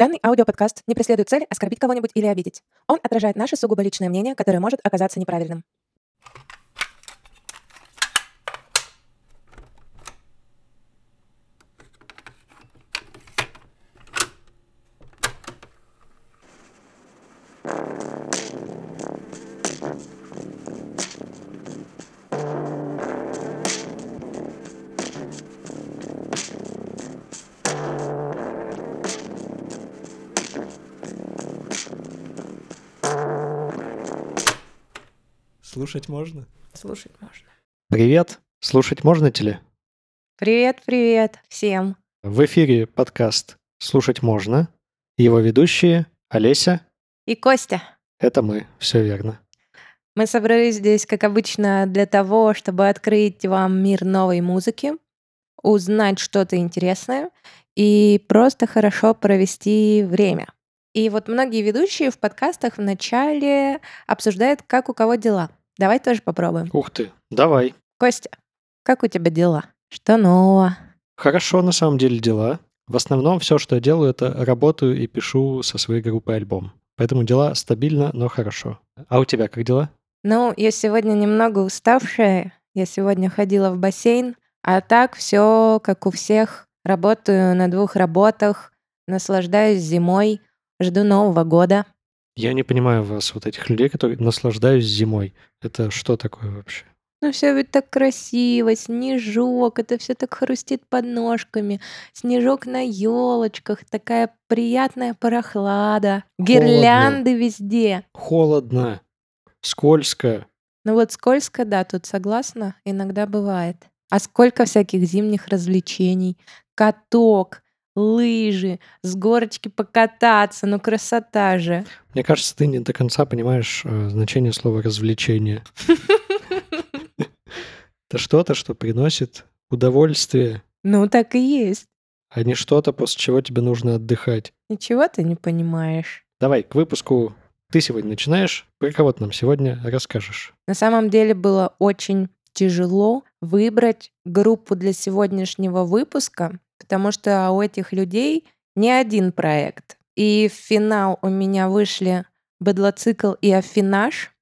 Данный аудиоподкаст не преследует цель оскорбить кого-нибудь или обидеть. Он отражает наше сугубо личное мнение, которое может оказаться неправильным. Слушать можно? Слушать можно. Привет! Слушать можно ли? Привет, привет всем. В эфире подкаст «Слушать можно». Его ведущие Олеся. И Костя. Это мы, все верно. Мы собрались здесь, как обычно, для того, чтобы открыть вам мир новой музыки, узнать что-то интересное и просто хорошо провести время. И вот многие ведущие в подкастах вначале обсуждают, как у кого дела. Давай тоже попробуем. Ух ты, давай. Костя, как у тебя дела? Что нового? Хорошо на самом деле дела. В основном все, что я делаю, это работаю и пишу со своей группой альбом. Поэтому дела стабильно, но хорошо. А у тебя как дела? Ну, я сегодня немного уставшая. Я сегодня ходила в бассейн, а так все как у всех. Работаю на двух работах, наслаждаюсь зимой, жду Нового года. Я не понимаю вас, вот этих людей, которые наслаждаюсь зимой. Это что такое вообще? Ну, все ведь так красиво, снежок, это все так хрустит под ножками, снежок на елочках, такая приятная прохлада, гирлянды везде. Холодно, скользко. Ну вот скользко, да, тут согласна, иногда бывает. А сколько всяких зимних развлечений. Каток, лыжи, с горочки покататься, ну красота же. Мне кажется, ты не до конца понимаешь э, значение слова развлечение. Это что-то, что приносит удовольствие, Ну так и есть. а не что-то, после чего тебе нужно отдыхать. Ничего ты не понимаешь. Давай, к выпуску ты сегодня начинаешь. Про кого ты нам сегодня расскажешь? На самом деле было очень тяжело выбрать группу для сегодняшнего выпуска, потому что у этих людей не один проект. И в финал у меня вышли Быдлоцикл и Афинаж,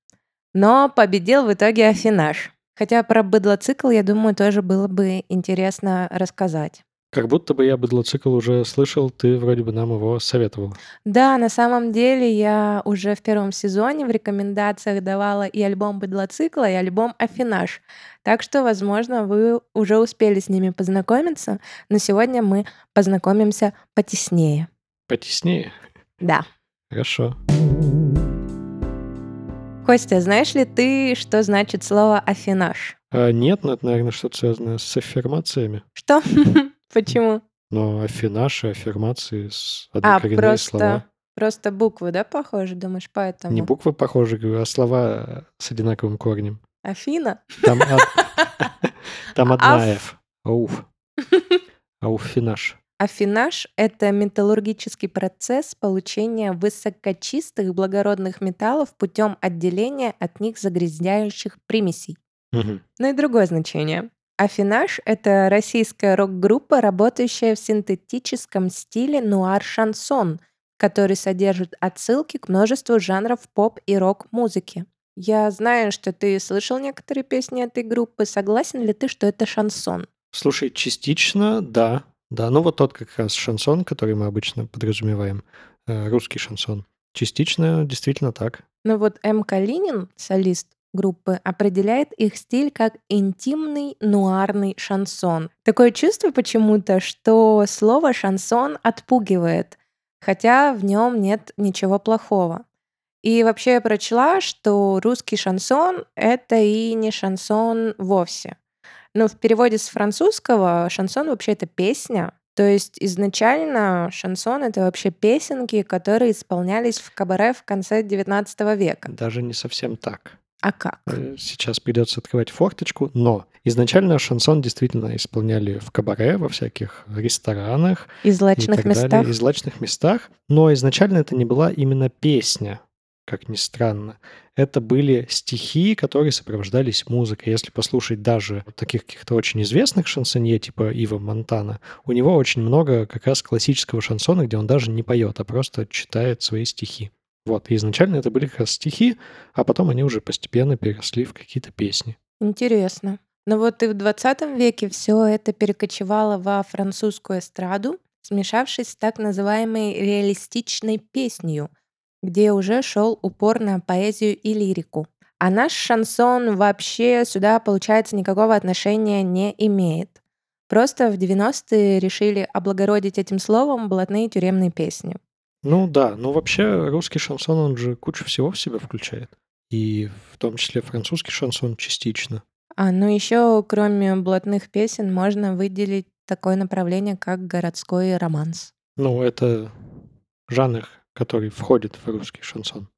но победил в итоге Афинаж. Хотя про Быдлоцикл, я думаю, тоже было бы интересно рассказать. Как будто бы я быдлоцикл уже слышал, ты вроде бы нам его советовал. Да, на самом деле я уже в первом сезоне в рекомендациях давала и альбом Быдлоцикла, и альбом Афинаж. Так что, возможно, вы уже успели с ними познакомиться, но сегодня мы познакомимся потеснее. Потеснее. Да. Хорошо. Костя, знаешь ли ты, что значит слово афинаж? А нет, ну это, наверное, что-то связанное с аффирмациями. Что? Почему? Но аффинаж и аффирмации с А, однокоренные просто, слова. просто буквы, да, похожи, думаешь, поэтому? Не буквы похожи, говорю, а слова с одинаковым корнем. Афина? Там, од- там одна Аф. Ауф. Ауфинаж. Афинаж — это металлургический процесс получения высокочистых благородных металлов путем отделения от них загрязняющих примесей. Мгм. Ну и другое значение. Афинаж — это российская рок-группа, работающая в синтетическом стиле нуар-шансон, который содержит отсылки к множеству жанров поп и рок-музыки. Я знаю, что ты слышал некоторые песни этой группы. Согласен ли ты, что это шансон? Слушай, частично, да. Да, ну вот тот как раз шансон, который мы обычно подразумеваем, э, русский шансон. Частично действительно так. Ну вот М. Калинин, солист группы, определяет их стиль как интимный нуарный шансон. Такое чувство почему-то, что слово шансон отпугивает, хотя в нем нет ничего плохого. И вообще я прочла, что русский шансон — это и не шансон вовсе. Но в переводе с французского шансон вообще это песня. То есть изначально шансон — это вообще песенки, которые исполнялись в кабаре в конце 19 века. Даже не совсем так. А как? Э, Сейчас придется открывать форточку, но изначально шансон действительно исполняли в кабаре, во всяких ресторанах и злачных так местах? далее, и злачных местах, но изначально это не была именно песня. как ни странно, это были стихи, которые сопровождались музыкой. Если послушать даже таких каких-то очень известных шансонье, типа Ива Монтана, у него очень много как раз классического шансона, где он даже не поет, а просто читает свои стихи. Вот, и изначально это были как раз стихи, а потом они уже постепенно переросли в какие-то песни. Интересно. Но вот и в 20 веке все это перекочевало во французскую эстраду, смешавшись с так называемой реалистичной песнью, где уже шел упор на поэзию и лирику. А наш шансон вообще сюда, получается, никакого отношения не имеет. Просто в 90-е решили облагородить этим словом блатные тюремные песни. Ну да, ну вообще русский шансон, он же кучу всего в себя включает. И в том числе французский шансон частично. А, ну еще кроме блатных песен можно выделить такое направление, как городской романс. Ну, это жанр, который входит в русский шансон.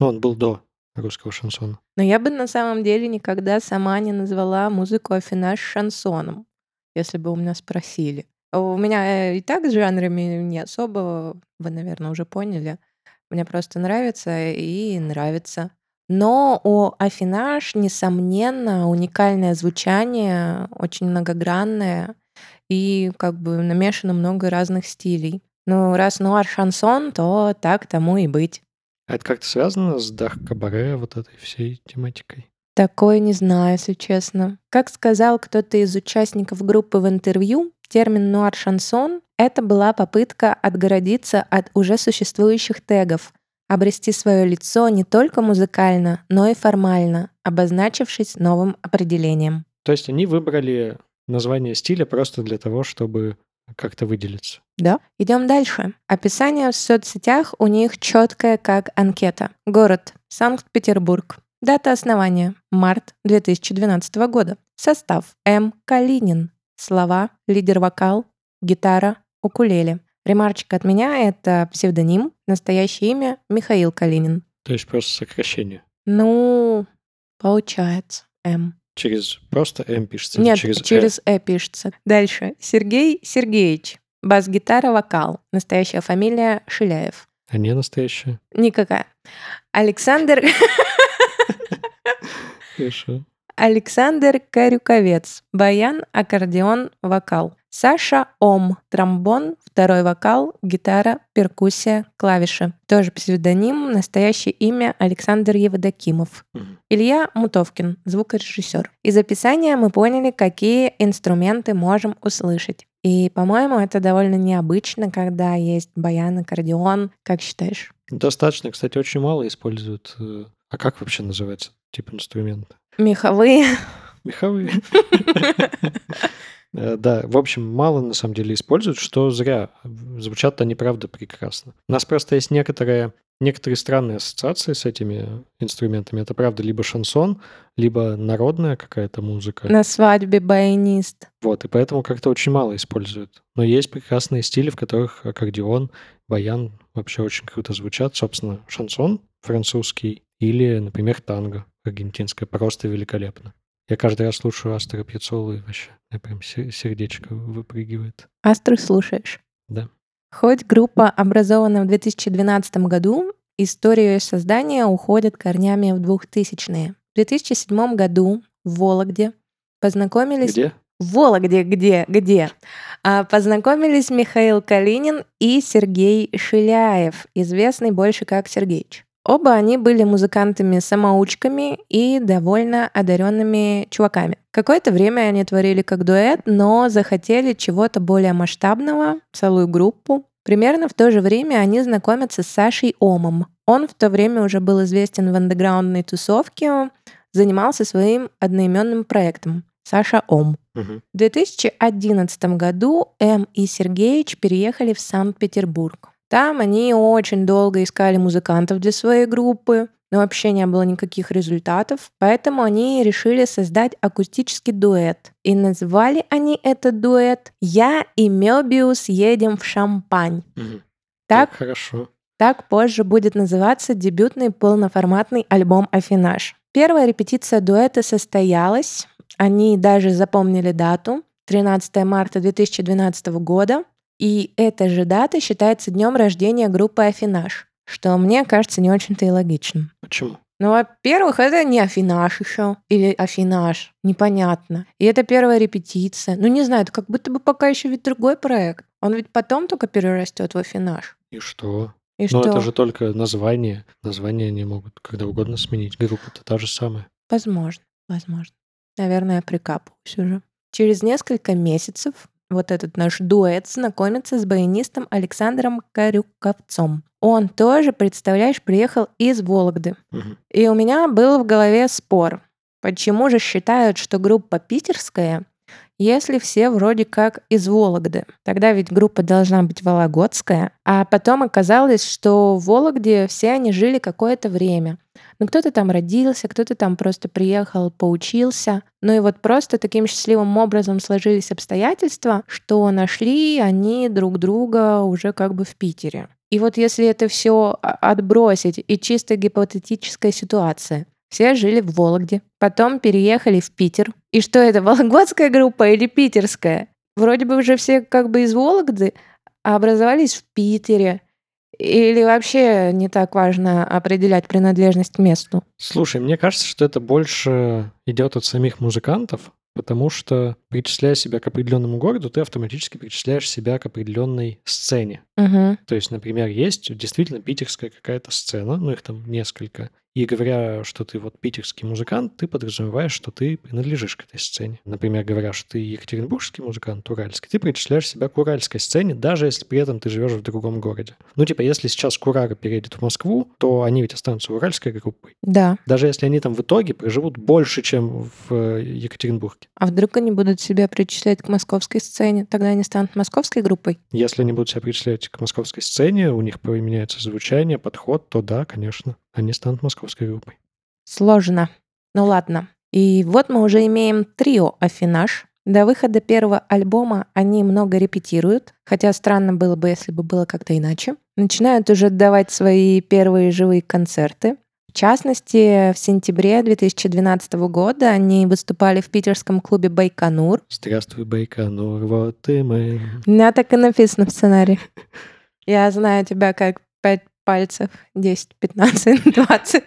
Но он был до русского шансона. Но я бы на самом деле никогда сама не назвала музыку афинаж шансоном, если бы у меня спросили. У меня и так с жанрами не особо, вы, наверное, уже поняли. Мне просто нравится и нравится. Но у Афинаж, несомненно, уникальное звучание, очень многогранное и как бы намешано много разных стилей. Ну, раз нуар шансон, то так тому и быть. А это как-то связано с Дах Кабаре, вот этой всей тематикой? Такое не знаю, если честно. Как сказал кто-то из участников группы в интервью, термин нуар-шансон — это была попытка отгородиться от уже существующих тегов, обрести свое лицо не только музыкально, но и формально, обозначившись новым определением. То есть они выбрали название стиля просто для того, чтобы как-то выделиться. Да. Идем дальше. Описание в соцсетях у них четкое, как анкета. Город Санкт-Петербург. Дата основания – март 2012 года. Состав – М. Калинин. Слова – лидер-вокал, гитара, укулеле. Ремарочка от меня — это псевдоним, настоящее имя — Михаил Калинин. То есть просто сокращение? Ну, получается. М. Через просто М пишется? Нет, через, через Э? э пишется. Дальше. Сергей Сергеевич. Бас-гитара, вокал. Настоящая фамилия Шиляев. А не настоящая? Никакая. Александр... Хорошо. Александр Карюковец. Баян, аккордеон, вокал. Саша Ом. Тромбон, второй вокал, гитара, перкуссия, клавиши. Тоже псевдоним, настоящее имя Александр Евдокимов. Угу. Илья Мутовкин, звукорежиссер. Из описания мы поняли, какие инструменты можем услышать. И, по-моему, это довольно необычно, когда есть баян, аккордеон. Как считаешь? Достаточно, кстати, очень мало используют. Э, а как вообще называется тип инструмента? Меховые. Меховые. Э, да, в общем, мало на самом деле используют, что зря. Звучат они, правда, прекрасно. У нас просто есть некоторые, некоторые странные ассоциации с этими инструментами. Это, правда, либо шансон, либо народная какая-то музыка. На свадьбе баянист. Вот, и поэтому как-то очень мало используют. Но есть прекрасные стили, в которых аккордеон, баян вообще очень круто звучат. Собственно, шансон французский или, например, танго аргентинское просто великолепно. Я каждый раз слушаю Астра Пьяцолу, и вообще я прям сердечко выпрыгивает. Астру слушаешь? Да. Хоть группа образована в 2012 году, история ее создания уходит корнями в 2000-е. В 2007 году в Вологде познакомились... Где? В Вологде, где, где? А, познакомились Михаил Калинин и Сергей Шиляев, известный больше как Сергеич. Оба они были музыкантами-самоучками и довольно одаренными чуваками. Какое-то время они творили как дуэт, но захотели чего-то более масштабного, целую группу. Примерно в то же время они знакомятся с Сашей Омом. Он в то время уже был известен в андеграундной тусовке, занимался своим одноименным проектом Саша Ом. Угу. В 2011 году М и Сергеич переехали в Санкт-Петербург. Там они очень долго искали музыкантов для своей группы, но вообще не было никаких результатов, поэтому они решили создать акустический дуэт. И назвали они этот дуэт «Я и Мёбиус едем в Шампань». Угу. Так, так хорошо. Так позже будет называться дебютный полноформатный альбом «Афинаж». Первая репетиция дуэта состоялась, они даже запомнили дату, 13 марта 2012 года, и эта же дата считается днем рождения группы Афинаж. что мне кажется не очень-то и логичным. Почему? Ну, во-первых, это не афинаж еще. Или афинаж. Непонятно. И это первая репетиция. Ну, не знаю, это как будто бы пока еще ведь другой проект. Он ведь потом только перерастет в афинаж. И что? И Но что? это же только название. Название они могут когда угодно сменить. Группа-то та же самая. Возможно, возможно. Наверное, я прикапываюсь уже. Через несколько месяцев вот этот наш дуэт знакомится с баянистом Александром Карюковцом. Он тоже, представляешь, приехал из Вологды. Мгм. И у меня был в голове спор. Почему же считают, что группа питерская, если все вроде как из Вологды? Тогда ведь группа должна быть вологодская. А потом оказалось, что в Вологде все они жили какое-то время. Ну, кто-то там родился, кто-то там просто приехал, поучился. Ну и вот просто таким счастливым образом сложились обстоятельства, что нашли они друг друга уже как бы в Питере. И вот если это все отбросить и чисто гипотетическая ситуация, все жили в Вологде, потом переехали в Питер. И что это, вологодская группа или питерская? Вроде бы уже все как бы из Вологды, а образовались в Питере. Или вообще не так важно определять принадлежность к месту? Слушай, мне кажется, что это больше идет от самих музыкантов, потому что, причисляя себя к определенному городу, ты автоматически причисляешь себя к определенной сцене. Угу. То есть, например, есть действительно питерская какая-то сцена, ну их там несколько. И говоря, что ты вот питерский музыкант, ты подразумеваешь, что ты принадлежишь к этой сцене. Например, говоря, что ты екатеринбургский музыкант, уральский, ты причисляешь себя к уральской сцене, даже если при этом ты живешь в другом городе. Ну, типа, если сейчас Курара переедет в Москву, то они ведь останутся уральской группой. Да. Даже если они там в итоге проживут больше, чем в э, Екатеринбурге. А вдруг они будут себя причислять к московской сцене? Тогда они станут московской группой? Если они будут себя причислять к московской сцене, у них поменяется звучание, подход, то да, конечно, они станут московской группой. Сложно. Ну ладно. И вот мы уже имеем трио «Афинаж». До выхода первого альбома они много репетируют, хотя странно было бы, если бы было как-то иначе. Начинают уже давать свои первые живые концерты. В частности, в сентябре 2012 года они выступали в питерском клубе «Байконур». Здравствуй, Байконур, вот и мы. У меня так и написано в сценарии. Я знаю тебя как пять пальцев. 10, 15, 20.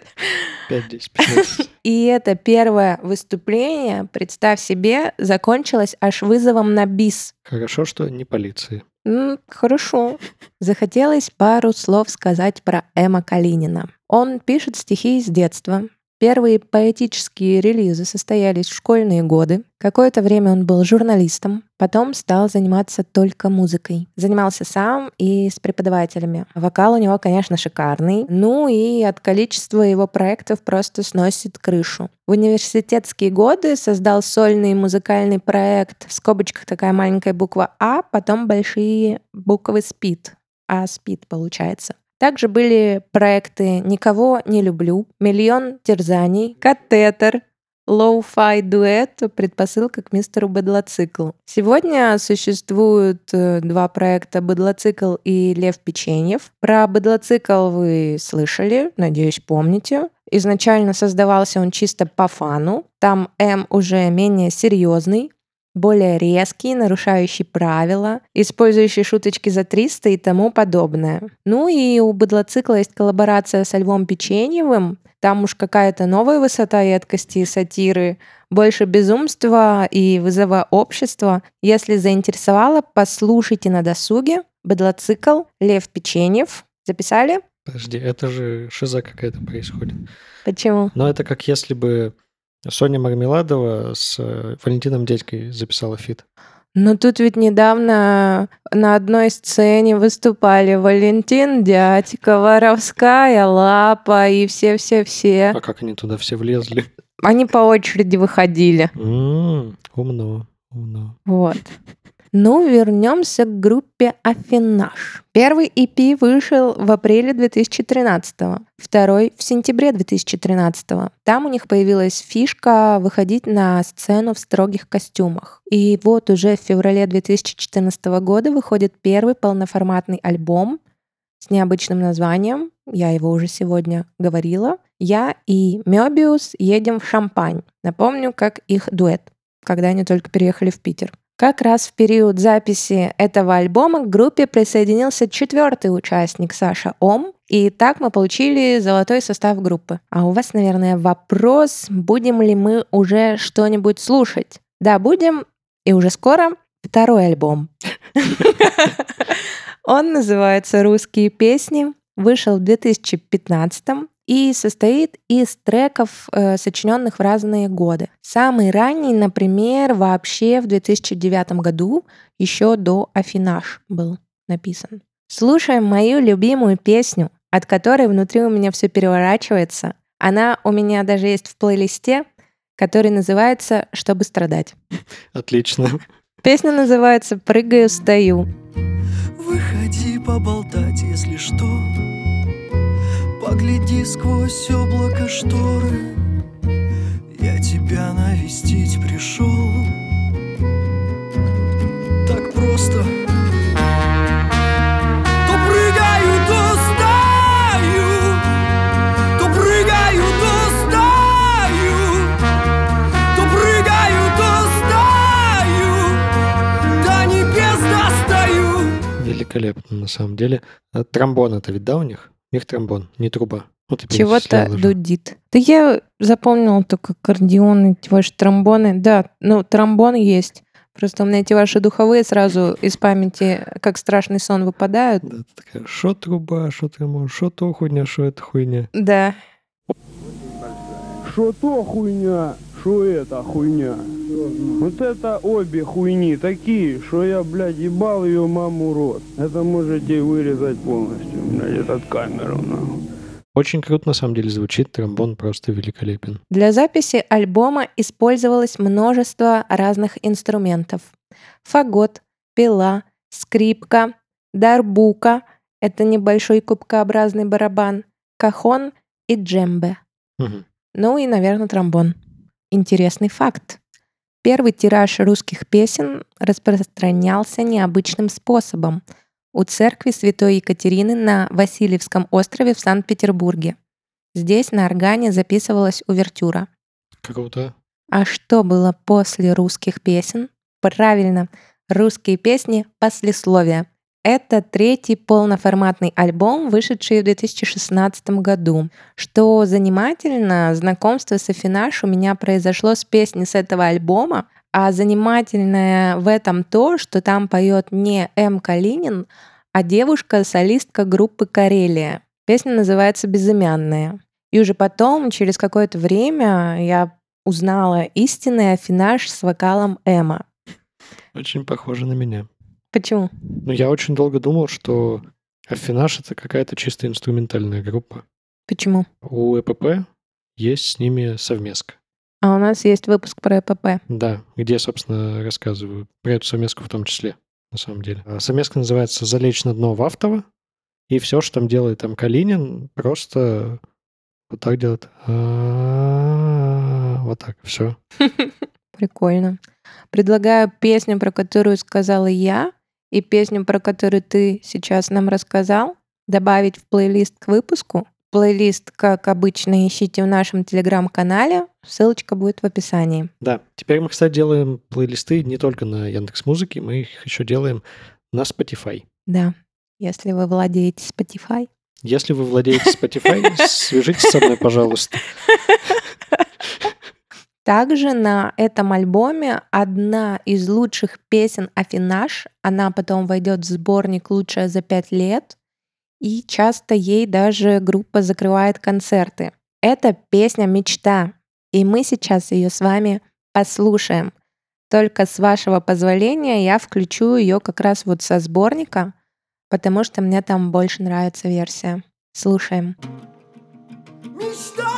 5, 10, 15. И это первое выступление, представь себе, закончилось аж вызовом на бис. Хорошо, что не полиции. М, хорошо. Захотелось пару слов сказать про Эма Калинина. Он пишет стихи с детства. Первые поэтические релизы состоялись в школьные годы. Какое-то время он был журналистом, потом стал заниматься только музыкой. Занимался сам и с преподавателями. Вокал у него, конечно, шикарный. Ну и от количества его проектов просто сносит крышу. В университетские годы создал сольный музыкальный проект, в скобочках такая маленькая буква А, потом большие буквы СПИД. А СПИД получается. Также были проекты «Никого не люблю», «Миллион терзаний», «Катетер», Low-fi дуэт «Предпосылка к мистеру Бедлоцикл». Сегодня существуют э, два проекта «Бедлоцикл» и «Лев Печеньев». Про «Бедлоцикл» вы слышали, надеюсь, помните. Изначально создавался он чисто по фану. Там М уже менее серьезный, более резкий, нарушающий правила, использующий шуточки за 300 и тому подобное. Ну и у быдлоцикла есть коллаборация со Львом Печеньевым. Там уж какая-то новая высота едкости и сатиры, больше безумства и вызова общества. Если заинтересовало, послушайте на досуге. Быдлоцикл, Лев Печеньев. Записали? Подожди, это же шиза какая-то происходит. Почему? Но это как если бы Соня Мармеладова с э, Валентином Дядькой записала фит. Но тут ведь недавно на одной сцене выступали Валентин Дядька, Воровская, Лапа и все-все-все. А как они туда все влезли? Они по очереди выходили. Умно, умно. Вот. Ну, вернемся к группе Афинаж. Первый EP вышел в апреле 2013, второй в сентябре 2013. Там у них появилась фишка выходить на сцену в строгих костюмах. И вот уже в феврале 2014 года выходит первый полноформатный альбом с необычным названием. Я его уже сегодня говорила. Я и Мёбиус едем в Шампань. Напомню, как их дуэт когда они только переехали в Питер. Как раз в период записи этого альбома к группе присоединился четвертый участник Саша Ом, и так мы получили золотой состав группы. А у вас, наверное, вопрос, будем ли мы уже что-нибудь слушать? Да, будем, и уже скоро второй альбом. Он называется «Русские песни», вышел в 2015 и состоит из треков, э, сочиненных в разные годы. Самый ранний, например, вообще в 2009 году, еще до Афинаж был написан. Слушаем мою любимую песню, от которой внутри у меня все переворачивается. Она у меня даже есть в плейлисте, который называется «Чтобы страдать». Отлично. Песня называется «Прыгаю, стою». Выходи поболтать, если что Погляди сквозь облако шторы. Я тебя навестить пришел. Так просто. То прыгаю, то стою. То прыгаю, то стою. То прыгаю, то стою. До небес достаю. Великолепно, на самом деле. А Тромбон это ведь, да, у них? У них тромбон, не труба. Ну, ты Чего-то дудит. Да я запомнила только аккордеоны, эти ваши тромбоны. Да, ну, тромбон есть. Просто у меня эти ваши духовые сразу из памяти, как страшный сон, выпадают. Да, ты такая, шо труба, шо тромбон, шо то хуйня, шо это хуйня. Да. Что то хуйня, что это хуйня. Вот это обе хуйни такие, что я, блядь, ебал ее маму рот. Это можете вырезать полностью, блядь, этот камеру, нахуй. Очень круто, на самом деле, звучит. Тромбон просто великолепен. Для записи альбома использовалось множество разных инструментов. Фагот, пила, скрипка, дарбука — это небольшой кубкообразный барабан, кахон и джембе. Мгм. Ну и, наверное, тромбон. Интересный факт. Первый тираж русских песен распространялся необычным способом у церкви Святой Екатерины на Васильевском острове в Санкт-Петербурге. Здесь на органе записывалась увертюра. Круто. А что было после русских песен? Правильно, русские песни послесловия. Это третий полноформатный альбом, вышедший в 2016 году. Что занимательно, знакомство с Афинаш у меня произошло с песни с этого альбома, а занимательное в этом то, что там поет не М. Калинин, а девушка-солистка группы «Карелия». Песня называется «Безымянная». И уже потом, через какое-то время, я узнала истинный афинаж с вокалом Эма. Очень похоже на меня. Почему? Ну, я очень долго думал, что Афинаж — это какая-то чисто инструментальная группа. Почему? У ЭПП есть с ними совместка. А у нас есть выпуск про ЭПП. Да, где, собственно, рассказываю про эту совместку в том числе, на самом деле. А Совместка называется «Залечь на дно Вахтова», и все, что там делает там Калинин, просто вот так делает. Вот так, все. Прикольно. Предлагаю песню, про которую сказала я, и песню, про которую ты сейчас нам рассказал, добавить в плейлист к выпуску. Плейлист, как обычно, ищите в нашем телеграм-канале. Ссылочка будет в описании. Да, теперь мы, кстати, делаем плейлисты не только на Яндекс Музыке, мы их еще делаем на Spotify. Да, если вы владеете Spotify. Если вы владеете Spotify, свяжитесь со мной, пожалуйста. Также на этом альбоме одна из лучших песен Афинаж. Она потом войдет в сборник «Лучшая за пять лет». И часто ей даже группа закрывает концерты. Это песня «Мечта». И мы сейчас ее с вами послушаем. Только с вашего позволения я включу ее как раз вот со сборника, потому что мне там больше нравится версия. Слушаем. Мечта!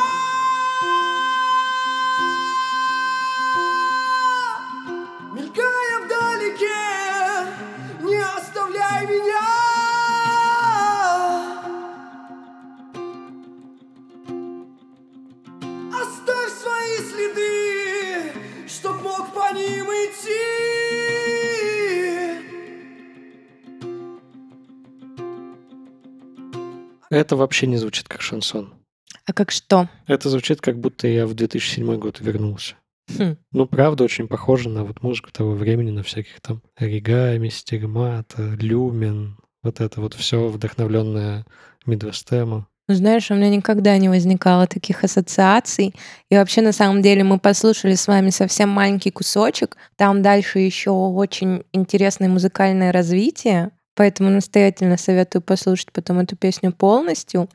Это вообще не звучит как шансон. А как что? Это звучит, как будто я в 2007 год вернулся. Хм. Ну, правда, очень похоже на вот музыку того времени, на всяких там оригами, стигмата, люмен, вот это вот все вдохновленное Мидвестемом. Ну, знаешь, у меня никогда не возникало таких ассоциаций. И вообще, на самом деле, мы послушали с вами совсем маленький кусочек. Там дальше еще очень интересное музыкальное развитие. Поэтому настоятельно советую послушать потом эту песню полностью.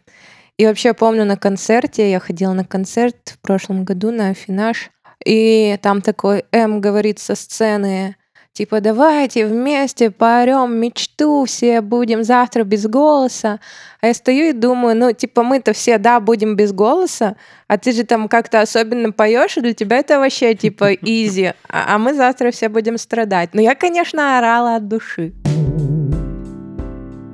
И вообще, помню на концерте, я ходила на концерт в прошлом году на Афинаж, и там такой М говорит со сцены, типа, давайте вместе поорем мечту, все будем завтра без голоса. А я стою и думаю, ну, типа, мы-то все, да, будем без голоса, а ты же там как-то особенно поешь, и для тебя это вообще, типа, изи, а, а мы завтра все будем страдать. Но я, конечно, орала от души.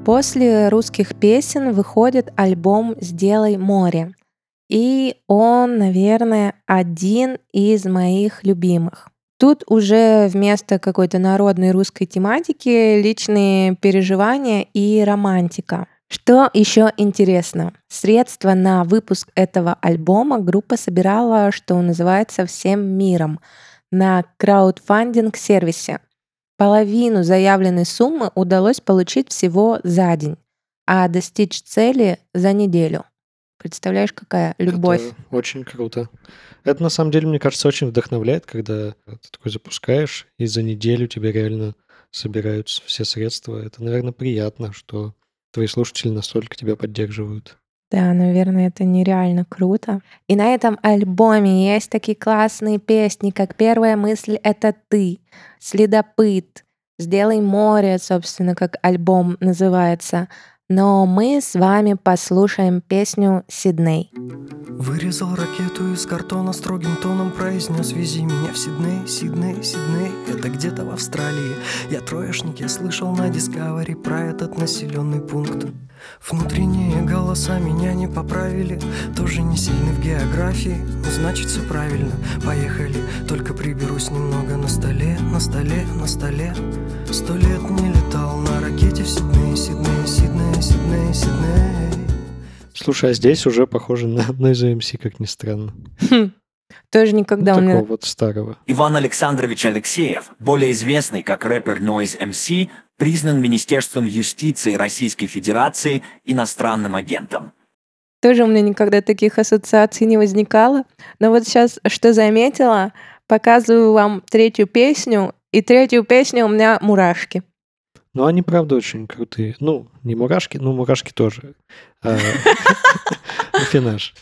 После русских песен выходит альбом «Сделай море». И он, наверное, один из моих любимых. Тут уже вместо какой-то народной русской тематики личные переживания и романтика. Что еще интересно? Средства на выпуск этого альбома группа собирала, что называется, всем миром на краудфандинг-сервисе. Половину заявленной суммы удалось получить всего за день, а достичь цели за неделю. Представляешь, какая любовь? Это очень круто. Это на самом деле, мне кажется, очень вдохновляет, когда ты такой запускаешь, и за неделю тебе реально собираются все средства. Это, наверное, приятно, что твои слушатели настолько тебя поддерживают. Да, наверное, это нереально круто. И на этом альбоме есть такие классные песни, как «Первая мысль — это ты», «Следопыт», «Сделай море», собственно, как альбом называется, но мы с вами послушаем песню «Сидней». Вырезал ракету из картона строгим тоном произнес Вези меня в Сидней, Сидней, Сидней Это где-то в Австралии Я троечник, я слышал на Discovery Про этот населенный пункт Внутренние голоса меня не поправили Тоже не сильны в географии Но значит все правильно Поехали, только приберусь немного на столе На столе, на столе Сто лет не летал на ракете в Сидней, Сидней, Сидней, Сидней, Сидней Слушай, а здесь уже похоже на Noise MC, как ни странно. Хм. Тоже никогда ну, у меня... такого вот старого. Иван Александрович Алексеев, более известный как рэпер Noise MC, признан Министерством юстиции Российской Федерации иностранным агентом. Тоже у меня никогда таких ассоциаций не возникало. Но вот сейчас, что заметила, показываю вам третью песню, и третью песню у меня мурашки. Ну, они, правда, очень крутые. Ну, не мурашки, ну, мурашки тоже. А, Финаж.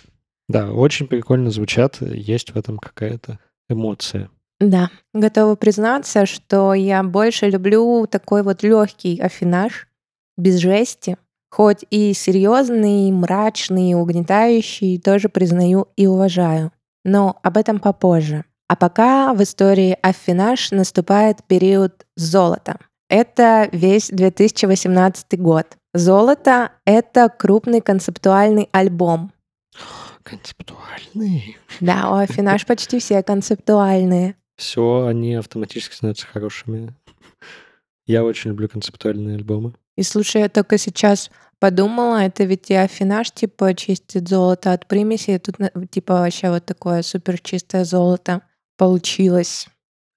Да, очень прикольно звучат, есть в этом какая-то эмоция. Да, готова признаться, что я больше люблю такой вот легкий афинаж, без жести. Хоть и серьезный, мрачный, угнетающий, тоже признаю и уважаю. Но об этом попозже. А пока в истории афинаж наступает период золота. Это весь 2018 год. «Золото» — это крупный концептуальный альбом. Концептуальный. Да, у Афинаж почти все концептуальные. Все, они автоматически становятся хорошими. Я очень люблю концептуальные альбомы. И слушай, я только сейчас подумала, это ведь и Афинаж, типа, чистит золото от примесей, тут, типа, вообще вот такое супер чистое золото получилось.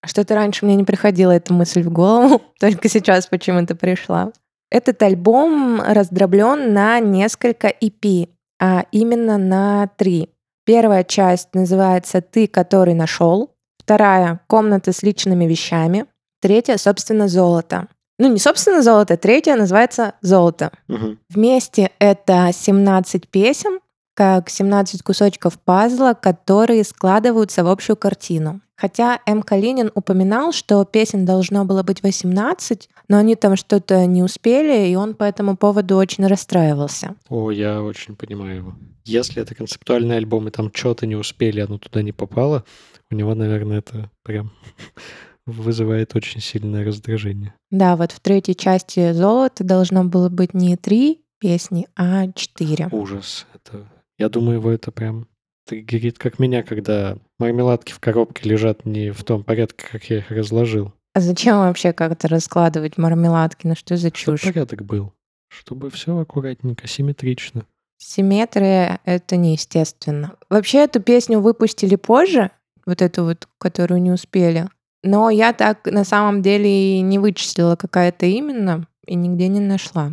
Что-то раньше мне не приходила эта мысль в голову, только сейчас почему-то пришла. Этот альбом раздроблен на несколько EP, а именно на три. Первая часть называется «Ты, который нашел», вторая «Комната с личными вещами», третья, собственно, «Золото». Ну, не собственно золото, третья называется «Золото». Угу. Вместе это 17 песен, как 17 кусочков пазла, которые складываются в общую картину. Хотя М. Калинин упоминал, что песен должно было быть 18, но они там что-то не успели, и он по этому поводу очень расстраивался. О, я очень понимаю его. Если это концептуальный альбом, и там что-то не успели, оно туда не попало, у него, наверное, это прям вызывает очень сильное раздражение. Да, вот в третьей части «Золото» должно было быть не три песни, а четыре. Ужас. Это я думаю, его это прям триггерит, как меня, когда мармеладки в коробке лежат не в том порядке, как я их разложил. А зачем вообще как-то раскладывать мармеладки? Ну что за Чтобы чушь? порядок был. Чтобы все аккуратненько, симметрично. Симметрия — это неестественно. Вообще эту песню выпустили позже, вот эту вот, которую не успели. Но я так на самом деле и не вычислила, какая это именно, и нигде не нашла.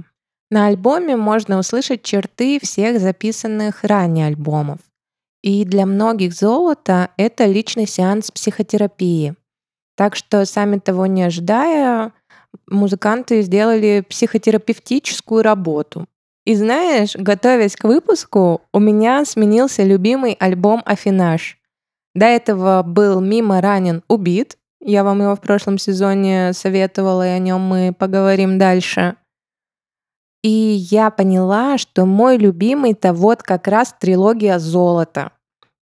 На альбоме можно услышать черты всех записанных ранее альбомов. И для многих золото — это личный сеанс психотерапии. Так что, сами того не ожидая, музыканты сделали психотерапевтическую работу. И знаешь, готовясь к выпуску, у меня сменился любимый альбом «Афинаж». До этого был «Мимо ранен, убит». Я вам его в прошлом сезоне советовала, и о нем мы поговорим дальше. И я поняла, что мой любимый-то вот как раз трилогия «Золото».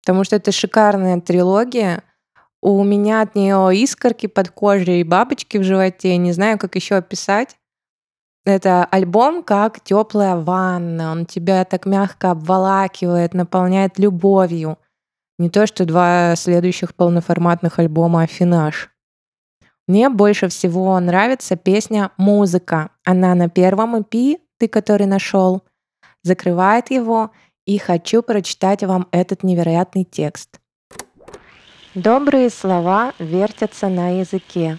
Потому что это шикарная трилогия. У меня от нее искорки под кожей и бабочки в животе. Не знаю, как еще описать. Это альбом как теплая ванна. Он тебя так мягко обволакивает, наполняет любовью. Не то, что два следующих полноформатных альбома «Афинаж». Мне больше всего нравится песня «Музыка». Она на первом EP ты, который нашел, закрывает его, и хочу прочитать вам этот невероятный текст. Добрые слова вертятся на языке,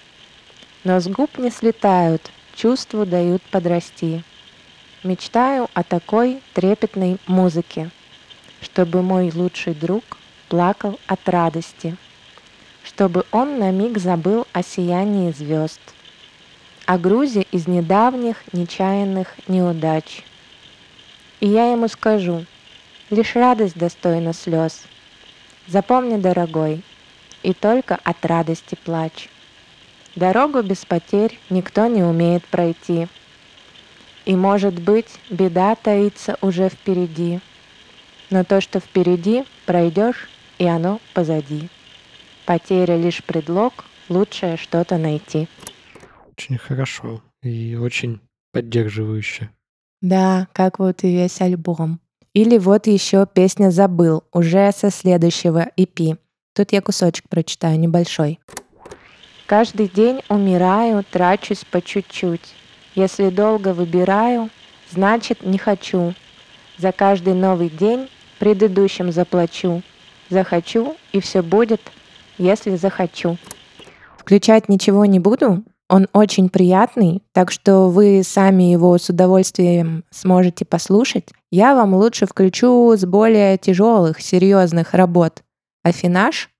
но с губ не слетают, чувству дают подрасти. Мечтаю о такой трепетной музыке, чтобы мой лучший друг плакал от радости, чтобы он на миг забыл о сиянии звезд – о грузе из недавних нечаянных неудач. И я ему скажу, лишь радость достойна слез. Запомни, дорогой, и только от радости плачь. Дорогу без потерь никто не умеет пройти. И, может быть, беда таится уже впереди. Но то, что впереди, пройдешь, и оно позади. Потеря лишь предлог, лучшее что-то найти. Очень хорошо и очень поддерживающе. Да, как вот и весь альбом. Или вот еще песня «Забыл», уже со следующего EP. Тут я кусочек прочитаю, небольшой. Каждый день умираю, трачусь по чуть-чуть. Если долго выбираю, значит не хочу. За каждый новый день предыдущим заплачу. Захочу, и все будет, если захочу. Включать ничего не буду, он очень приятный, так что вы сами его с удовольствием сможете послушать. Я вам лучше включу с более тяжелых, серьезных работ афинаж,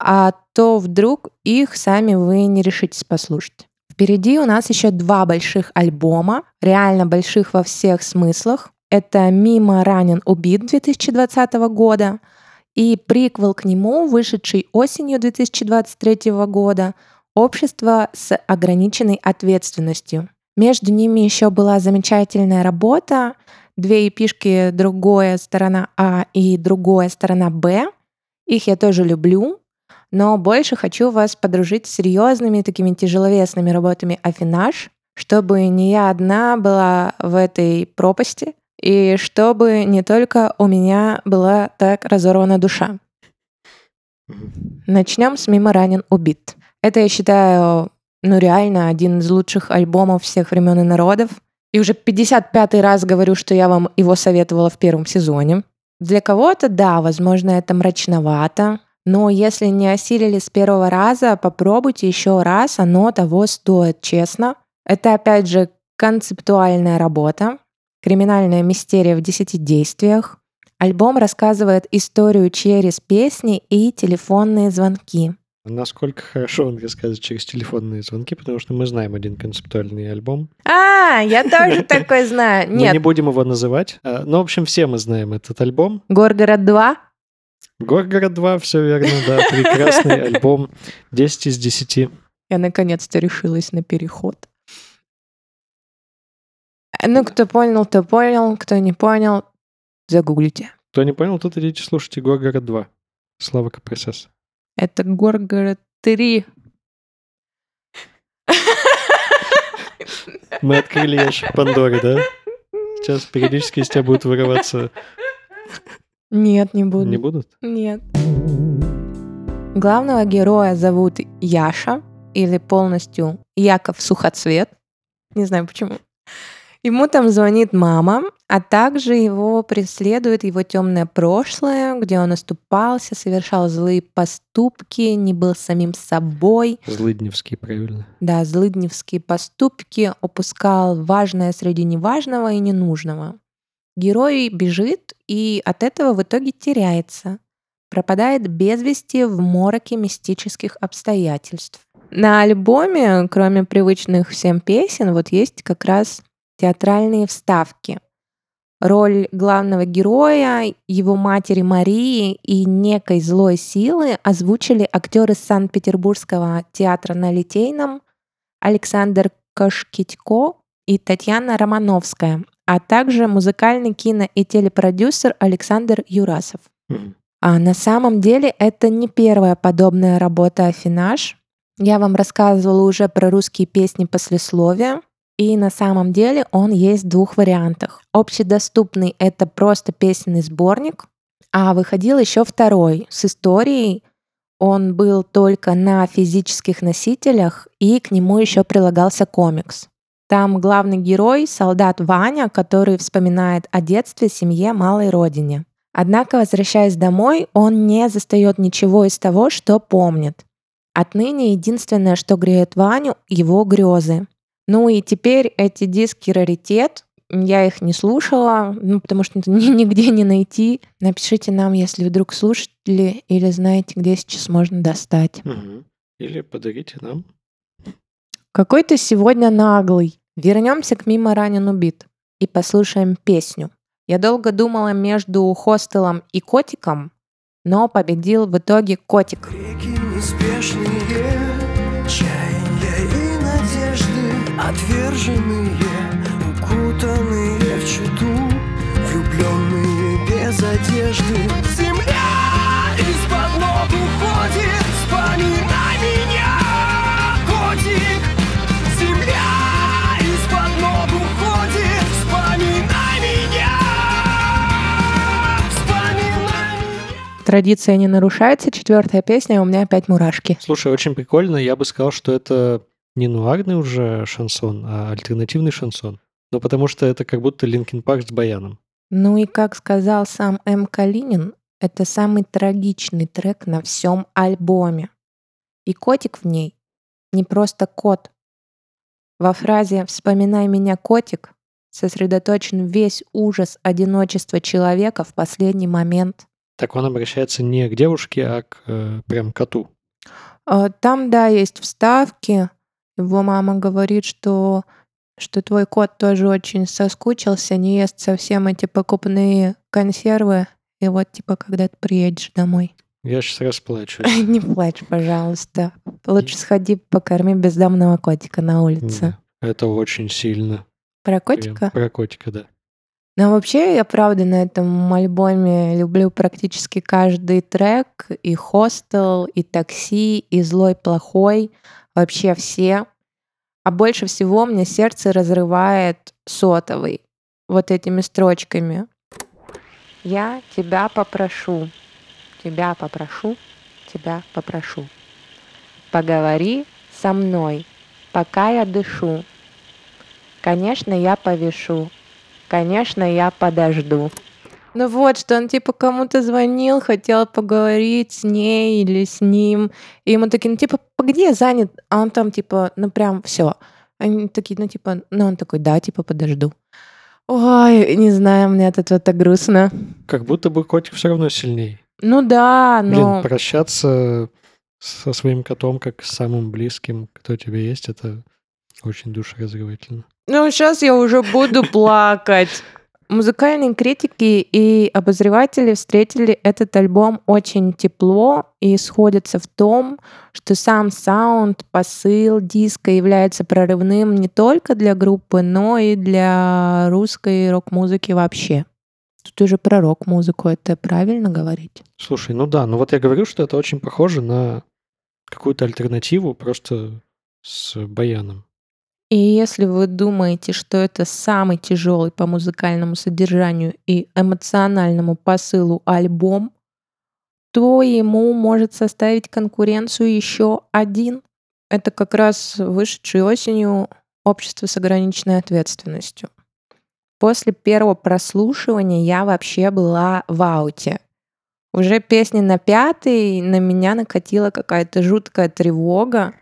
а то вдруг их сами вы не решитесь послушать. Впереди у нас еще два больших альбома, реально больших во всех смыслах. Это «Мимо ранен убит» 2020 года и приквел к нему, вышедший осенью 2023 года – общество с ограниченной ответственностью. Между ними еще была замечательная работа, две эпишки «Другая сторона А» и «Другая сторона Б». Их я тоже люблю, но больше хочу вас подружить с серьезными такими тяжеловесными работами «Афинаж», чтобы не я одна была в этой пропасти, и чтобы не только у меня была так разорвана душа. Начнем с «Мимо ранен убит». Это, я считаю, ну реально один из лучших альбомов всех времен и народов. И уже 55-й раз говорю, что я вам его советовала в первом сезоне. Для кого-то, да, возможно, это мрачновато, но если не осилили с первого раза, попробуйте еще раз, оно того стоит, честно. Это, опять же, концептуальная работа, криминальная мистерия в десяти действиях. Альбом рассказывает историю через песни и телефонные звонки. Насколько хорошо он рассказывает через телефонные звонки, потому что мы знаем один концептуальный альбом. А, я тоже такой знаю. Нет. Мы не будем его называть. А, ну, в общем, все мы знаем этот альбом. Горгород 2? Горгород 2, все верно, да. Прекрасный альбом. 10 из 10. Я наконец-то решилась на переход. Ну, кто понял, то понял. Кто не понял, загуглите. Кто не понял, тут идите слушайте Горгород 2. Слава КПСС. Это Горгород 3. Мы открыли ящик Пандоры, да? Сейчас периодически из тебя будут вырываться... Нет, не будут. Не будут? Нет. Главного героя зовут Яша, или полностью Яков Сухоцвет. Не знаю почему. Ему там звонит мама, а также его преследует его темное прошлое, где он оступался, совершал злые поступки, не был самим собой. Злыдневский, правильно. Да, злыдневские поступки, упускал важное среди неважного и ненужного. Герой бежит и от этого в итоге теряется. Пропадает без вести в мороке мистических обстоятельств. На альбоме, кроме привычных всем песен, вот есть как раз театральные вставки. Роль главного героя, его матери Марии и некой злой силы озвучили актеры Санкт-Петербургского театра на Литейном Александр Кашкитько и Татьяна Романовская, а также музыкальный кино и телепродюсер Александр Юрасов. А на самом деле это не первая подобная работа Афинаж. Я вам рассказывала уже про русские песни послесловия. И на самом деле он есть в двух вариантах. Общедоступный — это просто песенный сборник, а выходил еще второй с историей. Он был только на физических носителях, и к нему еще прилагался комикс. Там главный герой — солдат Ваня, который вспоминает о детстве, семье, малой родине. Однако, возвращаясь домой, он не застает ничего из того, что помнит. Отныне единственное, что греет Ваню, его грезы. Ну и теперь эти диски раритет. Я их не слушала, ну, потому что нигде не найти. Напишите нам, если вдруг слушали или знаете, где сейчас можно достать. Мгм. Или подарите нам. Какой ты сегодня наглый. Вернемся к мимо ранен убит и послушаем песню. Я долго думала между хостелом и котиком, но победил в итоге котик. Реки неспешные, Отверженные, укутанные в читу Влюбленные без одежды Земля из-под ног уходит Вспоминай меня, котик Земля из-под ног уходит Вспоминай меня Вспоминай меня Традиция не нарушается. Четвертая песня, у меня опять мурашки. Слушай, очень прикольно. Я бы сказал, что это не нуарный уже шансон, а альтернативный шансон. Ну, потому что это как будто Linkin Park с баяном. Ну и как сказал сам М. Калинин, это самый трагичный трек на всем альбоме. И котик в ней не просто кот. Во фразе «Вспоминай меня, котик» сосредоточен весь ужас одиночества человека в последний момент. Так он обращается не к девушке, а к э, прям коту. А, Там, да, есть вставки. Его мама говорит, что, что твой кот тоже очень соскучился, не ест совсем эти покупные консервы. И вот, типа, когда ты приедешь домой. Я сейчас расплачусь. Не плачь, пожалуйста. Лучше сходи покорми бездомного котика на улице. Это очень сильно. Про котика? Про котика, да. Но вообще, я правда на этом альбоме люблю практически каждый трек. И «Хостел», и «Такси», и «Злой плохой». Вообще все. А больше всего мне сердце разрывает сотовый. Вот этими строчками. Я тебя попрошу, тебя попрошу, тебя попрошу. Поговори со мной, пока я дышу. Конечно, я повешу. Конечно, я подожду. Ну вот, что он типа кому-то звонил, хотел поговорить с ней или с ним. И ему такие, ну типа, где занят? А он там типа, ну прям все. Они такие, ну типа, ну он такой, да, типа, подожду. Ой, не знаю, мне от этого так грустно. Как будто бы котик все равно сильнее. Ну да, Блин, но... прощаться со своим котом как с самым близким, кто тебе есть, это очень душераздавательно. Ну, сейчас я уже буду плакать. Музыкальные критики и обозреватели встретили этот альбом очень тепло и сходятся в том, что сам саунд, посыл диска является прорывным не только для группы, но и для русской рок-музыки вообще. Тут уже про рок-музыку, это правильно говорить? Слушай, ну да, ну вот я говорю, что это очень похоже на какую-то альтернативу просто с баяном. И если вы думаете, что это самый тяжелый по музыкальному содержанию и эмоциональному посылу альбом, то ему может составить конкуренцию еще один. Это как раз вышедший осенью общество с ограниченной ответственностью. после первого прослушивания я вообще была в ауте. Уже песни на пятый на меня накатила какая-то жуткая тревога,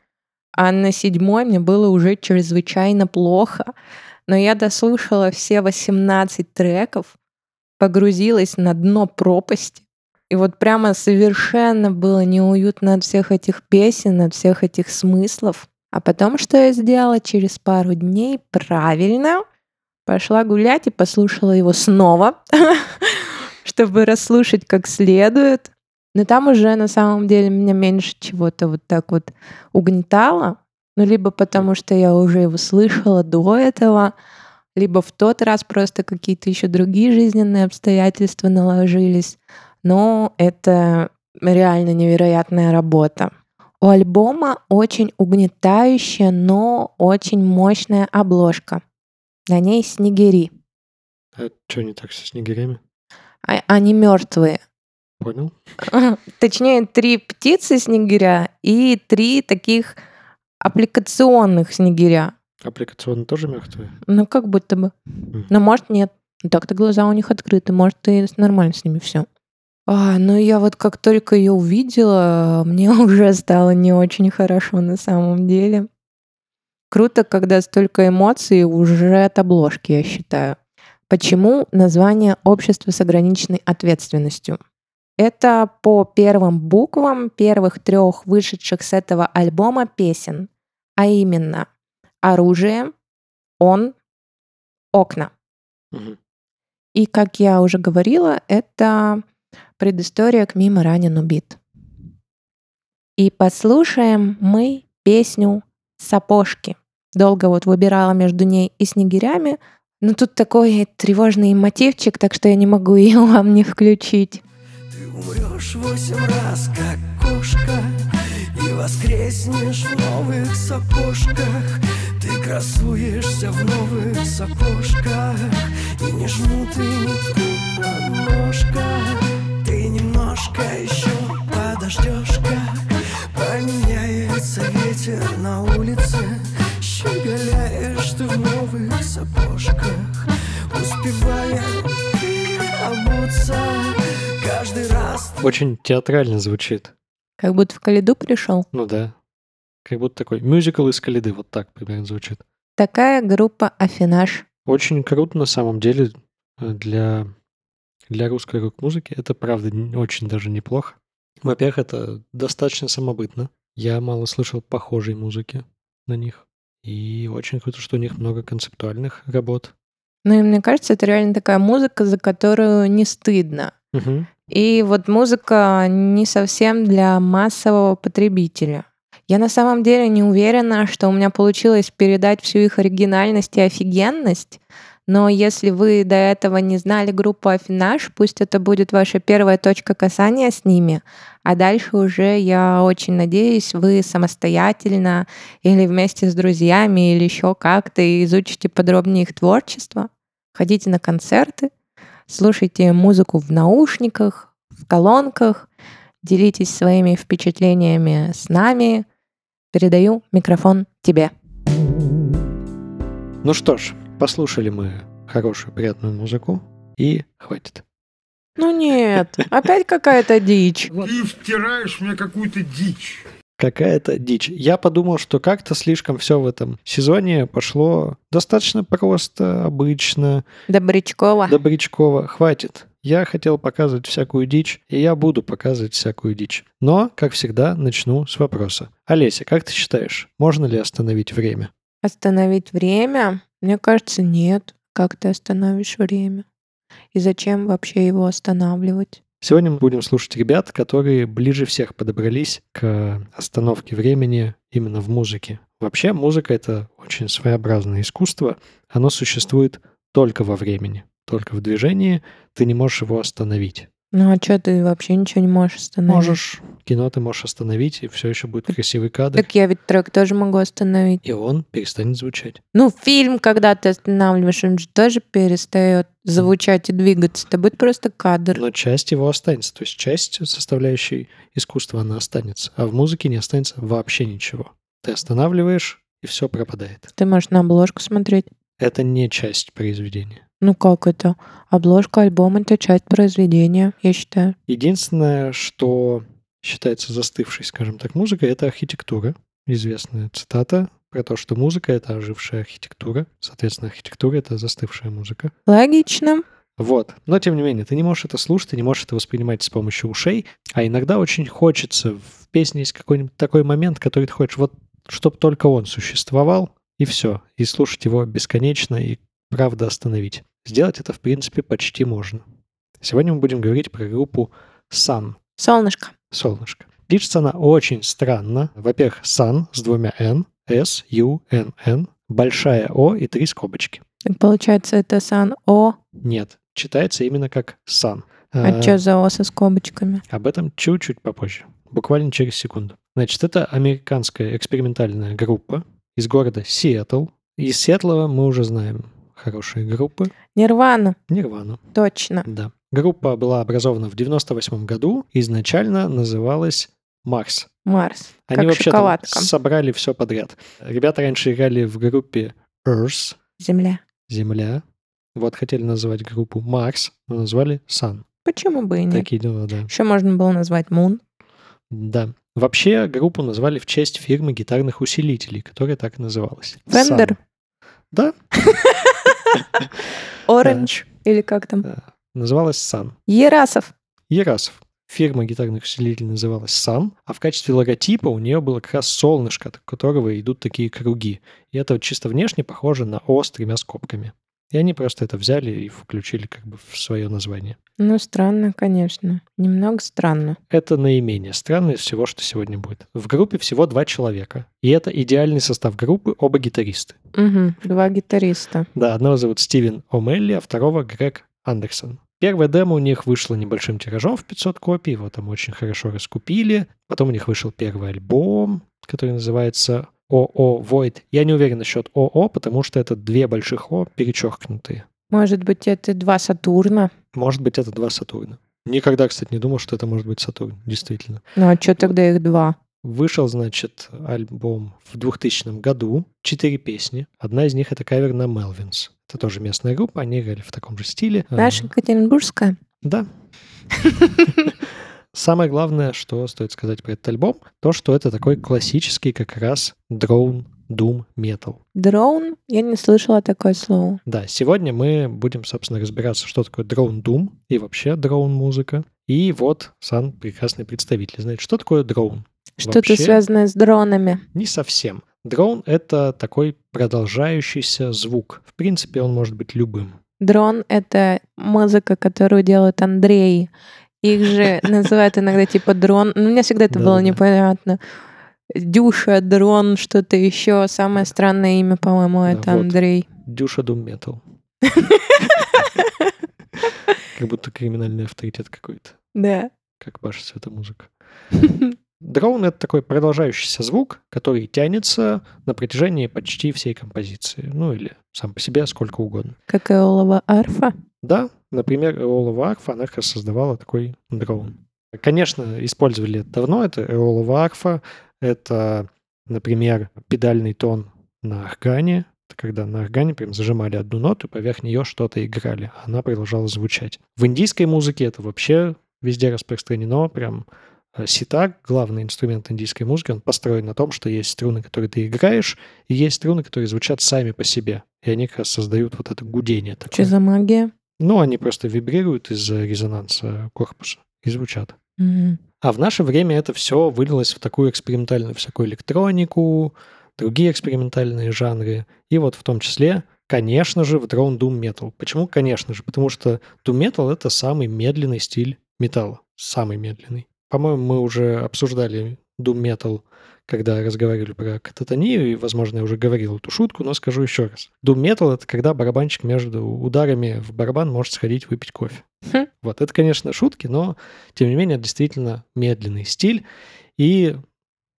а на седьмой мне было уже чрезвычайно плохо. Но я дослушала все 18 треков, погрузилась на дно пропасти. И вот прямо совершенно было неуютно от всех этих песен, от всех этих смыслов. А потом что я сделала через пару дней? Правильно, пошла гулять и послушала его снова, чтобы расслушать как следует. Но там уже на самом деле меня меньше чего-то вот так вот угнетало. Ну, либо потому что я уже его слышала до этого, либо в тот раз просто какие-то еще другие жизненные обстоятельства наложились. Но это реально невероятная работа. У альбома очень угнетающая, но очень мощная обложка. На ней снегири. А что не так со снегирями? А- они мертвые. Понял. Точнее, три птицы снегиря и три таких аппликационных снегиря. Аппликационно тоже мертвые? Ну, как будто бы. Но может нет. Так-то глаза у них открыты, может и нормально с ними все. А, ну я вот как только ее увидела, мне уже стало не очень хорошо на самом деле. Круто, когда столько эмоций уже от обложки, я считаю. Почему название «Общество с ограниченной ответственностью»? Это по первым буквам первых трех вышедших с этого альбома песен, а именно «Оружие», «Он», «Окна». Мгм. И, как я уже говорила, это предыстория к «Мимо ранен убит». И послушаем мы песню «Сапожки». Долго вот выбирала между ней и «Снегирями», но тут такой тревожный мотивчик, так что я не могу ее вам не включить. Умрешь восемь раз, как кошка И воскреснешь в новых сапожках. Ты красуешься в новых сапожках И не жмут и нитку на ножках Ты немножко еще подождешь, как Поменяется ветер на улице. Щеголяешь ты в новых сапожках Успевая обуться Каждый раз Очень театрально звучит. Как будто в Калиду пришел. Ну да. Как будто такой мюзикл из Калиды. Вот так примерно звучит. Такая группа «Афинаж». Очень круто на самом деле э, для, для русской рок-музыки. Это правда очень даже неплохо. Во-первых, это достаточно самобытно. Я мало слышал похожей музыки на них. И очень круто, что у них много концептуальных работ. Ну и мне кажется, это реально такая музыка, за которую не стыдно. Мгм. И вот музыка не совсем для массового потребителя. Я на самом деле не уверена, что у меня получилось передать всю их оригинальность и офигенность, но если вы до этого не знали группу Афинаж, пусть это будет ваша первая точка касания с ними, а дальше уже, я очень надеюсь, вы самостоятельно или вместе с друзьями или еще как-то изучите подробнее их творчество, ходите на концерты, слушайте музыку в наушниках, в колонках, делитесь своими впечатлениями с нами. Передаю микрофон тебе. Ну что ж, послушали мы хорошую, приятную музыку. И хватит. Ну нет, опять какая-то дичь. Ты втираешь мне какую-то дичь. Какая-то дичь. Я подумал, что как-то слишком все в этом сезоне пошло достаточно просто, обычно, Добрячкова. добрячково. Хватит. Я хотел показывать всякую дичь, и я буду показывать всякую дичь. Но, как всегда, начну с вопроса. Олеся, как ты считаешь, можно ли остановить время? Остановить время? Мне кажется, нет. Как ты остановишь время? И зачем вообще его останавливать? Сегодня мы будем слушать ребят, которые ближе всех подобрались к остановке времени именно в музыке. Вообще музыка — это очень своеобразное искусство. Оно существует только во времени, только в движении. Ты не можешь его остановить. Ну а что ты вообще ничего не можешь остановить? Можешь. Кино ты можешь остановить, и все еще будет красивый кадр. Так я ведь трек тоже могу остановить. И он перестанет звучать. Ну, фильм, когда ты останавливаешь, он же тоже перестает звучать и двигаться. Это будет просто кадр. Но часть его останется. То есть часть составляющей искусства, она останется. А в музыке не останется вообще ничего. Ты останавливаешь, и все пропадает. Ты можешь на обложку смотреть. Это не часть произведения. Ну как это? Обложка альбома — это часть произведения, я считаю. Единственное, что считается застывшей, скажем так, музыкой, это архитектура. Известная цитата про то, что музыка — это ожившая архитектура. Соответственно, архитектура — это застывшая музыка. Логично. Вот. Но, тем не менее, ты не можешь это слушать, ты не можешь это воспринимать с помощью ушей, а иногда очень хочется. В песне есть какой-нибудь такой момент, который ты хочешь, вот, чтобы только он существовал, и все. И слушать его бесконечно и правда остановить. Сделать это, в принципе, почти можно. Сегодня мы будем говорить про группу Sun, Солнышко. солнышко. Пишется она очень странно. Во-первых, Sun с двумя N, S, U, N, N, большая О и три скобочки. Так получается, это сан О. Нет, читается именно как Sun. А Э, что за О со скобочками? Об этом чуть-чуть попозже. Буквально через секунду. Значит, это американская экспериментальная группа из города Сиэтл. Из Сиэтла мы уже знаем хорошие группы. Нирвана. Нирвану. Точно. Да. Группа была образована в 98 году. Изначально называлась Марс. Марс. Они как вообще шоколадка. собрали все подряд. Ребята раньше играли в группе Earth, Земля. Земля. Вот хотели назвать группу Марс, но назвали Sun. Почему бы и нет? Такие дела, да. Еще можно было назвать Мун. Да. Вообще группу назвали в честь фирмы гитарных усилителей, которая так и называлась. Фендер. Да, Оранж. Или как там? Называлась Sun. Ерасов. Ерасов. Фирма гитарных усилителей называлась Sun, а в качестве логотипа у нее было как раз солнышко, от которого идут такие круги. И это вот чисто внешне похоже на О с тремя скобками. И они просто это взяли и включили как бы в свое название. Ну, странно, конечно. Немного странно. Это наименее странное из всего, что сегодня будет. В группе всего два человека. И это идеальный состав группы, оба гитаристы. Угу. Два гитариста. Да, одного зовут Стивен О'Мелли, а второго Грег Андерсон. Первая демо у них вышла небольшим тиражом в 500 копий, его там очень хорошо раскупили. Потом у них вышел первый альбом, который называется ОО Void. Я не уверен насчет ОО, потому что это две больших О перечеркнутые. Может быть, это два Сатурна? Может быть, это два Сатурна. Никогда, кстати, не думал, что это может быть Сатурн, действительно. Ну, а что тогда их два? Вышел, значит, альбом в 2000 году, четыре песни. Одна из них — это кавер на Melvins. Это тоже местная группа, они играли в таком же стиле. Наша Екатеринбургская? Да. Самое главное, что стоит сказать про этот альбом, то, что это такой классический как раз дрон Doom Metal. Дроун? Я не слышала такое слово. Да, сегодня мы будем, собственно, разбираться, что такое дрон Doom и вообще дрон музыка. И вот Сан прекрасный представитель знает, что такое дрон. Что-то связанное с дронами. Не совсем. Дрон — это такой продолжающийся звук. В принципе, он может быть любым. Дрон — это музыка, которую делает Андрей. Их же называют иногда типа дрон. Ну, мне всегда это было непонятно. Дюша, дрон, что-то еще. Самое странное имя, по-моему, это. Андрей. Дюша Doom Metal. Как будто криминальный авторитет какой-то. Да. как ваша светомузыка. Дрон — это такой продолжающийся звук, который тянется на протяжении почти всей композиции. Ну или сам по себе сколько угодно. Как Эолова арфа. Да, например, Эолова арфа, она как раз создавала такой дрон. Конечно, использовали это давно. Это Эолова арфа, это, например, педальный тон на органе. Это когда на органе прям зажимали одну ноту, и поверх нее что-то играли, а она продолжала звучать. В индийской музыке это вообще везде распространено, прям э, ситар, главный инструмент индийской музыки, он построен на том, что есть струны, которые ты играешь, и есть струны, которые звучат сами по себе. И они как раз создают вот это гудение Что такое. за магия? Ну, они просто вибрируют из-за резонанса корпуса и звучат. Мгм. А в наше время это все вылилось в такую экспериментальную всякую электронику, другие экспериментальные жанры. И вот в том числе, конечно же, в Drone Doom Metal. Почему конечно же? Потому что Doom Metal — это самый медленный стиль металла. Самый медленный. По-моему, мы уже обсуждали Doom Metal, когда разговаривали про кататонию, и, возможно, я уже говорил эту шутку, но скажу еще раз. Doom Metal — это когда барабанщик между ударами в барабан может сходить выпить кофе. Хм. Вот, это, конечно, шутки, но, тем не менее, это действительно медленный стиль, и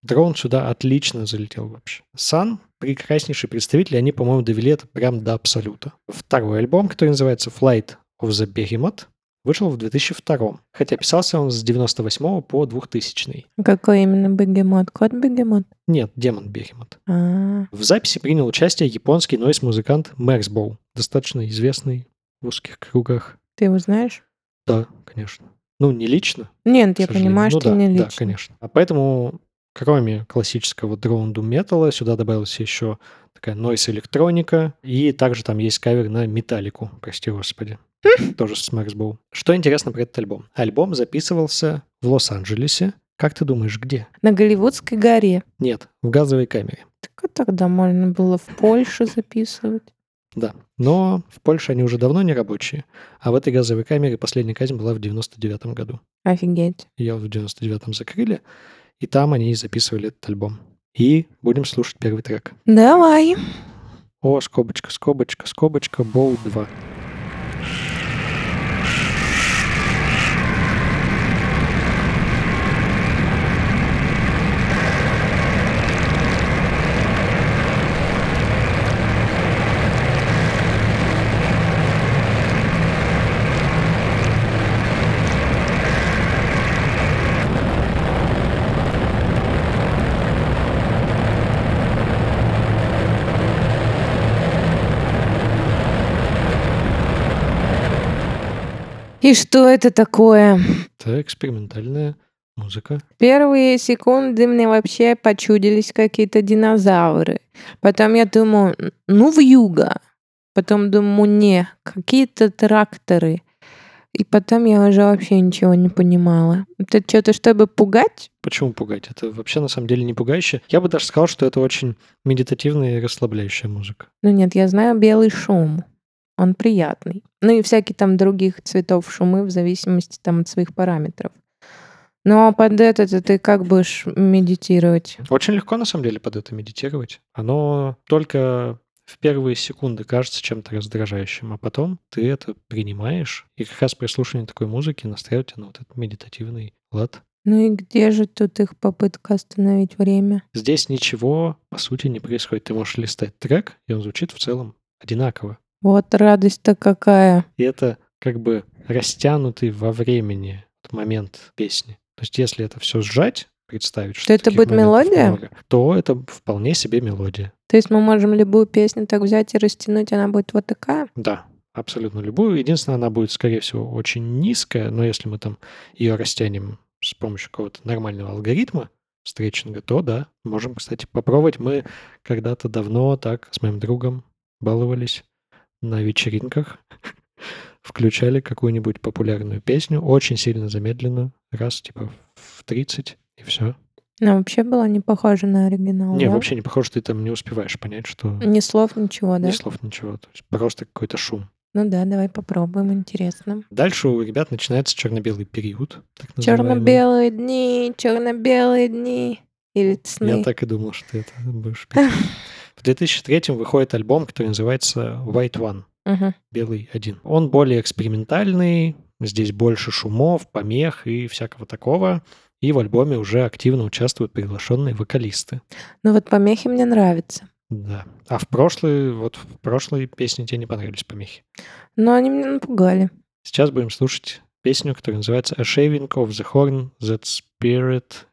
дрон сюда отлично залетел вообще. Сан — прекраснейший представитель, они, по-моему, довели это прям до абсолюта. Второй альбом, который называется Flight of the Behemoth, вышел в 2002, хотя писался он с 98 по 2000. Какой именно бегемот? Кот бегемот? Нет, Демон Бегемот. А, В записи принял участие японский нойс-музыкант Мэрсбоу, достаточно известный в узких кругах. ты его знаешь? Да, конечно. Ну, не лично, Нет, я понимаю, Ну что да, не Да, лично. конечно. А поэтому, кроме классического дроун металла, сюда добавилась еще такая нойс электроника, и также там есть кавер на металлику, прости господи. Тоже с Мэрсбоу. Что интересно про этот альбом? Альбом записывался в Лос-Анджелесе. Как ты думаешь, где? На Голливудской горе. Нет, в газовой камере. Так а тогда можно было в Польше записывать. Да. Но в Польше они уже давно не рабочие, а в этой газовой камере последняя казнь была в 99 году. Офигеть. Ее в 99-м закрыли, и там они записывали этот альбом. И будем слушать первый трек. Давай. О, скобочка, скобочка, скобочка, Боу 2. И что это такое? Это экспериментальная музыка. Первые секунды мне вообще почудились какие-то динозавры. Потом я думаю, «Н- ну в юга. Потом думаю, не, какие-то тракторы. И потом я уже вообще ничего не понимала. Это что-то, чтобы пугать? Почему пугать? Это вообще на самом деле не пугающе. Я бы даже сказал, что это очень медитативная и расслабляющая музыка. Ну нет, я знаю белый шум. Он приятный. Ну и всякие там других цветов шумы в зависимости там от своих параметров. Но под это ты как будешь медитировать? Очень легко, на самом деле, под это медитировать. Оно только в первые секунды кажется чем-то раздражающим, а потом ты это принимаешь, и как раз при слушании такой музыки настраивает тебя на вот этот медитативный лад. Ну и где же тут их попытка остановить время? Здесь ничего, по сути, не происходит. Ты можешь листать трек, и он звучит в целом одинаково. Вот радость-то какая. И это как бы растянутый во времени момент песни. То есть если это все сжать, представить, что это таких будет мелодия? много, то это вполне себе мелодия. То есть мы можем любую песню так взять и растянуть, она будет вот такая? Да, абсолютно любую. Единственное, она будет, скорее всего, очень низкая, но если мы там ее растянем с помощью какого-то нормального алгоритма стретчинга, то да, можем, кстати, попробовать. Мы когда-то давно так с моим другом баловались на вечеринках, включали какую-нибудь популярную песню, очень сильно замедленную, раз типа в 30, и все. Она вообще была не похожа на оригинал, Не, да? вообще не похоже, ты там не успеваешь понять, что Ни слов, ничего, да? ни слов, ничего. То есть просто какой-то шум. Ну да, давай попробуем, интересно. Дальше у ребят начинается черно-белый период. Черно-белые дни, черно-белые дни. Или сны. Я так и думал, что это будешь петь. В 2003 выходит альбом, который называется White One, Мгм. Белый один. Он более экспериментальный, здесь больше шумов, помех и всякого такого. И в альбоме уже активно участвуют приглашенные вокалисты. Ну вот помехи мне нравятся. Да. А в прошлой, вот в прошлой песне тебе не понравились помехи. Но они меня напугали. Сейчас будем слушать песню, которая называется A Shaving of the Horn That Spirit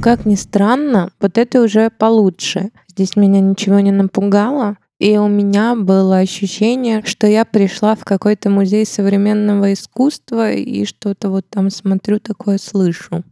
как ни странно, вот это уже получше. Здесь меня ничего не напугало. И у меня было ощущение, что я пришла в какой-то музей современного искусства и что-то вот там смотрю, такое слышу.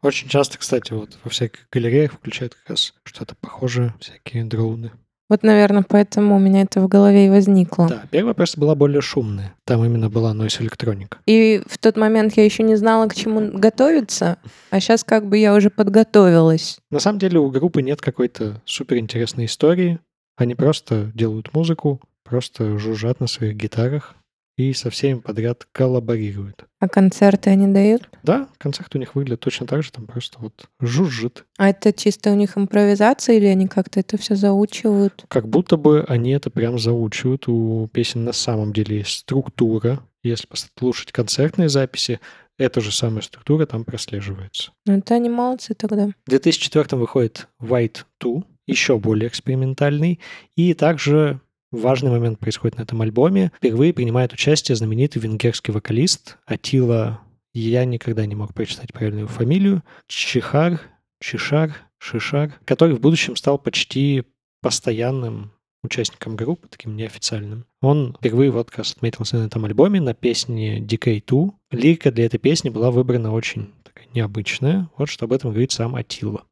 Очень часто, кстати, вот во всяких галереях включают как раз что-то похожее, всякие дроуны. Вот, наверное, поэтому у меня это в голове и возникло. Да, первая просто была более шумная. Там именно была noise электроника. И в тот момент я еще не знала, к чему готовиться, а сейчас как бы я уже подготовилась. На самом деле у группы нет какой-то суперинтересной истории. Они просто делают музыку, просто жужжат на своих гитарах и со всеми подряд коллаборируют. А концерты они дают? Да, концерт у них выглядит точно так же, там просто вот жужжит. А это чисто у них импровизация или они как-то это все заучивают? Как будто бы они это прям заучивают. У песен на самом деле есть структура. Если послушать концертные записи, эта же самая структура там прослеживается. Ну, это они молодцы тогда. В 2004 выходит White 2, еще более экспериментальный. И также важный момент происходит на этом альбоме. Впервые принимает участие знаменитый венгерский вокалист Атила, я никогда не мог прочитать правильную фамилию, Чихар, Чишар, Шишар, который в будущем стал почти постоянным участником группы, таким неофициальным. Он впервые вот как раз отметился на этом альбоме на песне Decay 2. Лирика для этой песни была выбрана очень такая необычная. Вот что об этом говорит сам Атила.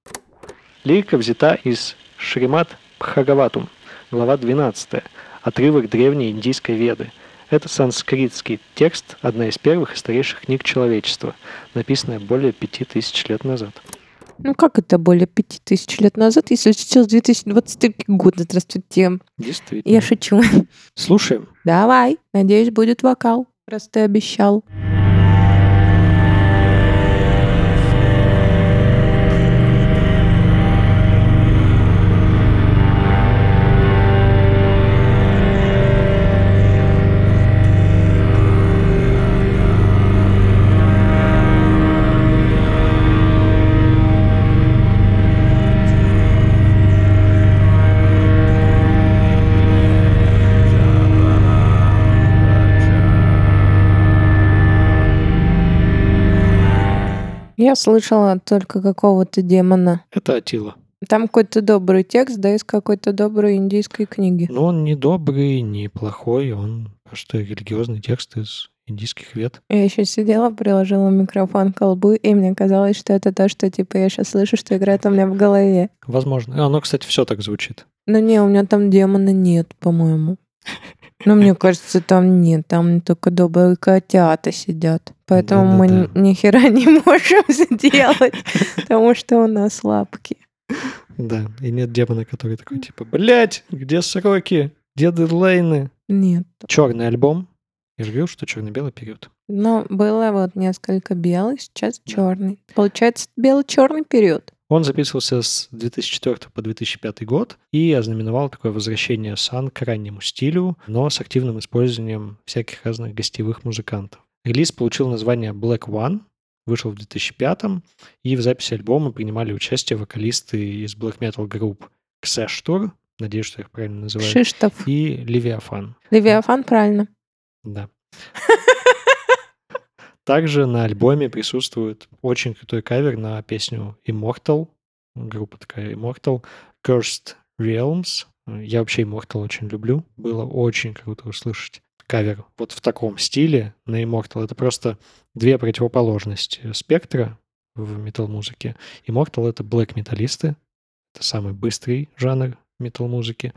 Лирика взята из Шримат Бхагаватум, глава 12, отрывок древней индийской веды. Это санскритский текст, одна из первых и старейших книг человечества, написанная более пяти тысяч лет назад. Ну как это более пяти тысяч лет назад, если сейчас 2023 год? Здравствуйте. Действительно. Я шучу. Слушаем. Давай. Надеюсь, будет вокал. Раз ты обещал. Я слышала только какого-то демона. Это Атила. Там какой-то добрый текст, да, из какой-то доброй индийской книги. Но он не добрый, не плохой, он просто религиозный текст из индийских вет. Я еще сидела, приложила микрофон к колбу, и мне казалось, что это то, что типа я сейчас слышу, что играет у меня в голове. Возможно. Оно, кстати, все так звучит. Но не, у меня там демона нет, по-моему. Но мне кажется, там нет, там только добрые котята сидят. Поэтому мы Да-да-да. ни хера не можем сделать, потому что у нас лапки. Да, и нет демона, который такой типа, блять, где сроки, где дедлайны? Нет. Черный альбом. Я же говорил, что черно-белый период. Но было вот несколько белых, сейчас Да. черный. Получается, бело-черный период. Он записывался с 2004 по 2005 год и ознаменовал такое возвращение Сан к раннему стилю, но с активным использованием всяких разных гостевых музыкантов. Релиз получил название Black One, вышел в 2005 и в записи альбома принимали участие вокалисты из black metal групп Ксэштур, надеюсь, что я их правильно называю, Шиштов. и Левиафан. Левиафан, правильно. Да. Также на альбоме присутствует очень крутой кавер на песню Immortal. Группа такая Immortal. Cursed Realms. Я вообще Immortal очень люблю. Было очень круто услышать кавер вот в таком стиле на Immortal. Это просто две противоположности спектра в метал-музыке. Immortal — это блэк-металлисты. Это самый быстрый жанр метал-музыки.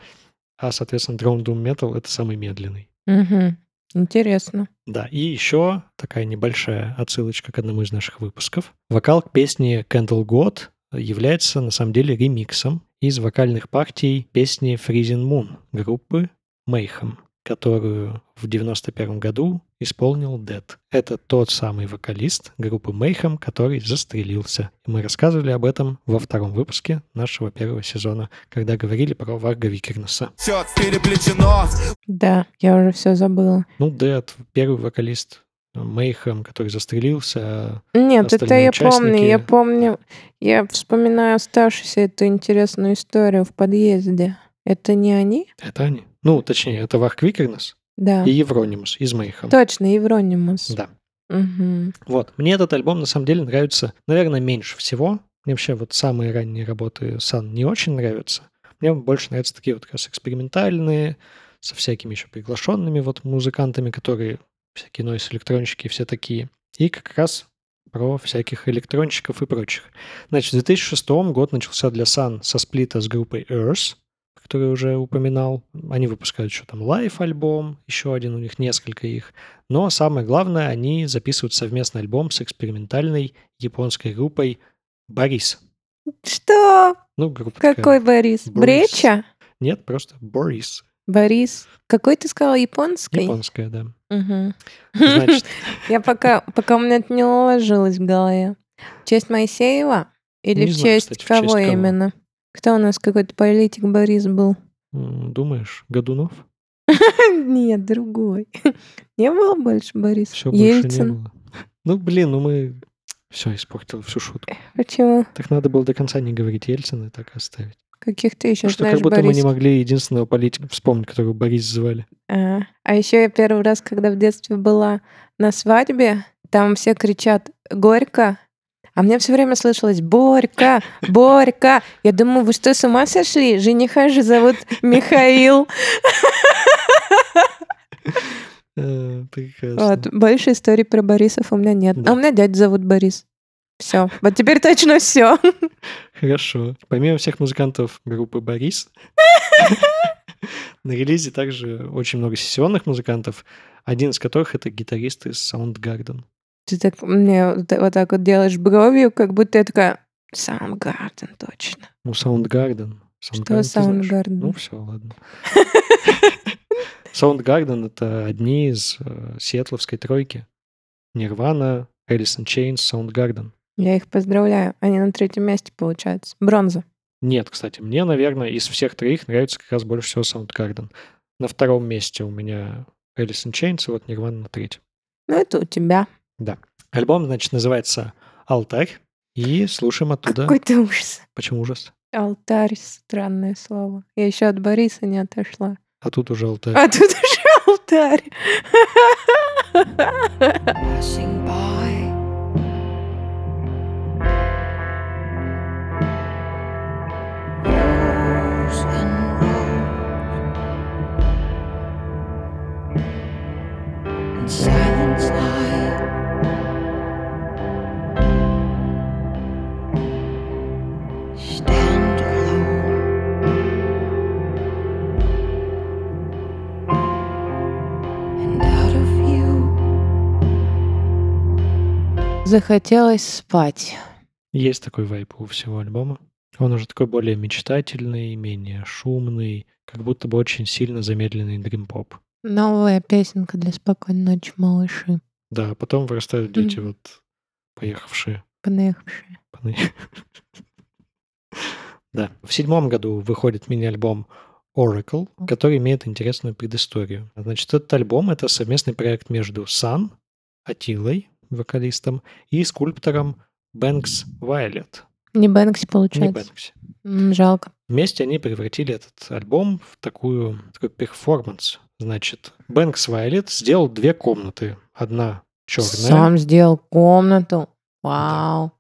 А, соответственно, Drone Doom Metal — это самый медленный. Мгм. Интересно. Да, и еще такая небольшая отсылочка к одному из наших выпусков. Вокал к песне Candle God является на самом деле ремиксом из вокальных партий песни Freezing Moon группы Mayhem, которую в 91 году исполнил Dead. Это тот самый вокалист группы Mayhem, который застрелился. И мы рассказывали об этом во втором выпуске нашего первого сезона, когда говорили про Варга Викернеса. Все переплетено. Да, я уже все забыла. Ну, Dead, первый вокалист Mayhem, который застрелился, а Нет, это я помню, я участники- помню. Я вспоминаю оставшуюся эту интересную историю в подъезде. Это не они? Это они. Ну, точнее, это Варк Викернес Да. и Евронимус из Mayhem. Точно, Евронимус. Да. Мгм. Вот. Мне этот альбом на самом деле нравится, наверное, меньше всего. Мне вообще вот самые ранние работы Сан не очень нравятся. Мне больше нравятся такие вот как раз экспериментальные, со всякими еще приглашенными вот музыкантами, которые всякие нойс электронщики все такие. И как раз про всяких электронщиков и прочих. Значит, в 2006 год начался для Sunn со сплита с группой Earth, который уже упоминал. Они выпускают еще там live-альбом, еще один, у них несколько их. Но самое главное, они записывают совместный альбом с экспериментальной японской группой Борис. Что? Ну, группа такая. Какой Борис? Борис. Бреча? Нет, просто Борис. Борис. Какой ты сказал, японской? Японская, да. Значит, Я пока, пока у меня это не уложилось в голове. В честь Моисеева? Или Не в знаю, честь кстати, в кого честь кого. именно? Кто у нас какой-то политик Борис был? думаешь, Годунов? Нет, другой. Не было больше Бориса? Все больше не было. Ну, блин, ну мы... Все, испортил всю шутку. Почему? Так надо было до конца не говорить Ельцина и так оставить. Каких ты еще что знаешь как будто мы не могли единственного политика вспомнить, которого Борис звали. А, а еще я первый раз, когда в детстве была на свадьбе, там все кричат «Горько!», а мне все время слышалось «Борька! Борька!». Я думаю, вы что, с ума сошли? Жениха же зовут Михаил. Э, Прекрасно. Вот, больше историй про Борисов у меня нет. Да. А у меня дядя зовут Борис. Все. Вот теперь точно все. Хорошо. Помимо всех музыкантов группы «Борис», на релизе также очень много сессионных музыкантов, один из которых это гитарист из Soundgarden. Ты так мне вот вот так вот делаешь бровью, как будто я такая Soundgarden, точно. Ну, Soundgarden. Что? Soundgarden? Ну, все, ладно. Soundgarden — это одни из э, сиэтловской тройки. Нирвана, in Chains, Soundgarden. Я их поздравляю. Они на третьем месте, получается. Бронза. Нет, кстати, мне, наверное, из всех троих нравится как раз больше всего Soundgarden. На втором месте у меня in Chains, и вот Nirvana на третьем. Ну, это у тебя. Да. Альбом, значит, называется «Алтарь», и слушаем оттуда... Какой ты ужас. Почему ужас? Алтарь, странное слово. Я еще от Бориса не отошла. А тут уже алтарь. А тут уже алтарь. passing by. Silence I Захотелось спать. Есть такой вайп у всего альбома. Он уже такой более мечтательный, менее шумный, как будто бы очень сильно замедленный дрим-поп. Новая песенка для спокойной ночи, малыши. Да, а потом вырастают дети Мгм. вот поехавшие. Понаехавшие. паны. Да. В седьмом году выходит мини-альбом Oracle, который имеет интересную предысторию. Значит, этот альбом — это совместный проект между Сан, Атилой, вокалистом, и скульптором Бэнкс Вайлет. Не Бэнкси, Не получается. Бэнкси. М, Жалко. Вместе они превратили этот альбом в такую, такой перформанс. Значит, Бэнкс Вайлет сделал две комнаты. Одна черная, Сам сделал комнату. Вау.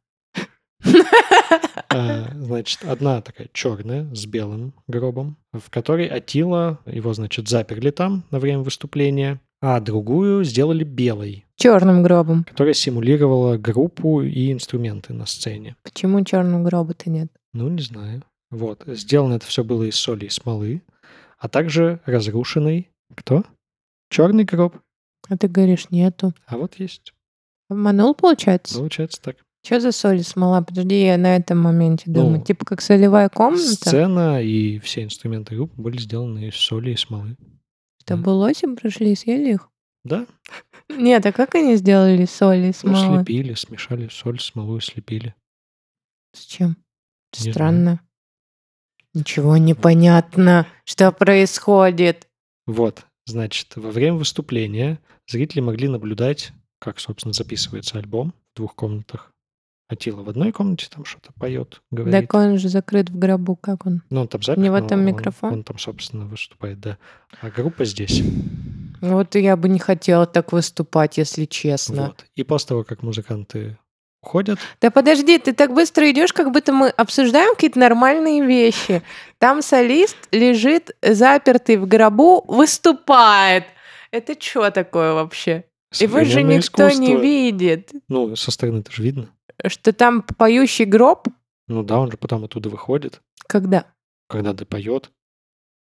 а, значит, одна такая черная с белым гробом, в которой Атила, его, значит, заперли там на время выступления, а другую сделали белой, Черным гробом. которая симулировала группу и инструменты на сцене. Почему черного гроба-то нет? Ну, не знаю. Вот. Сделано это все было из соли и смолы, а также разрушенный... Кто? Черный гроб. А ты говоришь, нету. А вот есть. Обманул, получается? Получается так. Что за соль и смола? Подожди, я на этом моменте думаю. Ну, типа как солевая комната? Сцена и все инструменты группы были сделаны из соли и смолы. Чтобы лоси прошли и съели их? Да? Нет, а как они сделали соль и Ну, смолы? слепили, смешали соль, смолу и слепили. С чем? Не знаю. Странно. Ничего не понятно. Что происходит? Вот, значит, во время выступления зрители могли наблюдать, как, собственно, записывается альбом в двух комнатах. Атила в одной комнате там что-то поет, говорит. Так он же закрыт в гробу. Как он? Ну, он там запись, не в этом он- микрофон? Он, там, собственно, выступает, да. А группа здесь. Вот я бы не хотела так выступать, если честно. Вот. И после того, как музыканты уходят, Да подожди, ты так быстро идешь, как будто мы обсуждаем какие-то нормальные вещи. Там солист лежит запертый в гробу, выступает. Это что такое вообще? Его же никто не искусство- видит. Ну, со стороны это же видно. Что там поющий гроб? Ну да, он же потом оттуда выходит, Когда? когда допоет.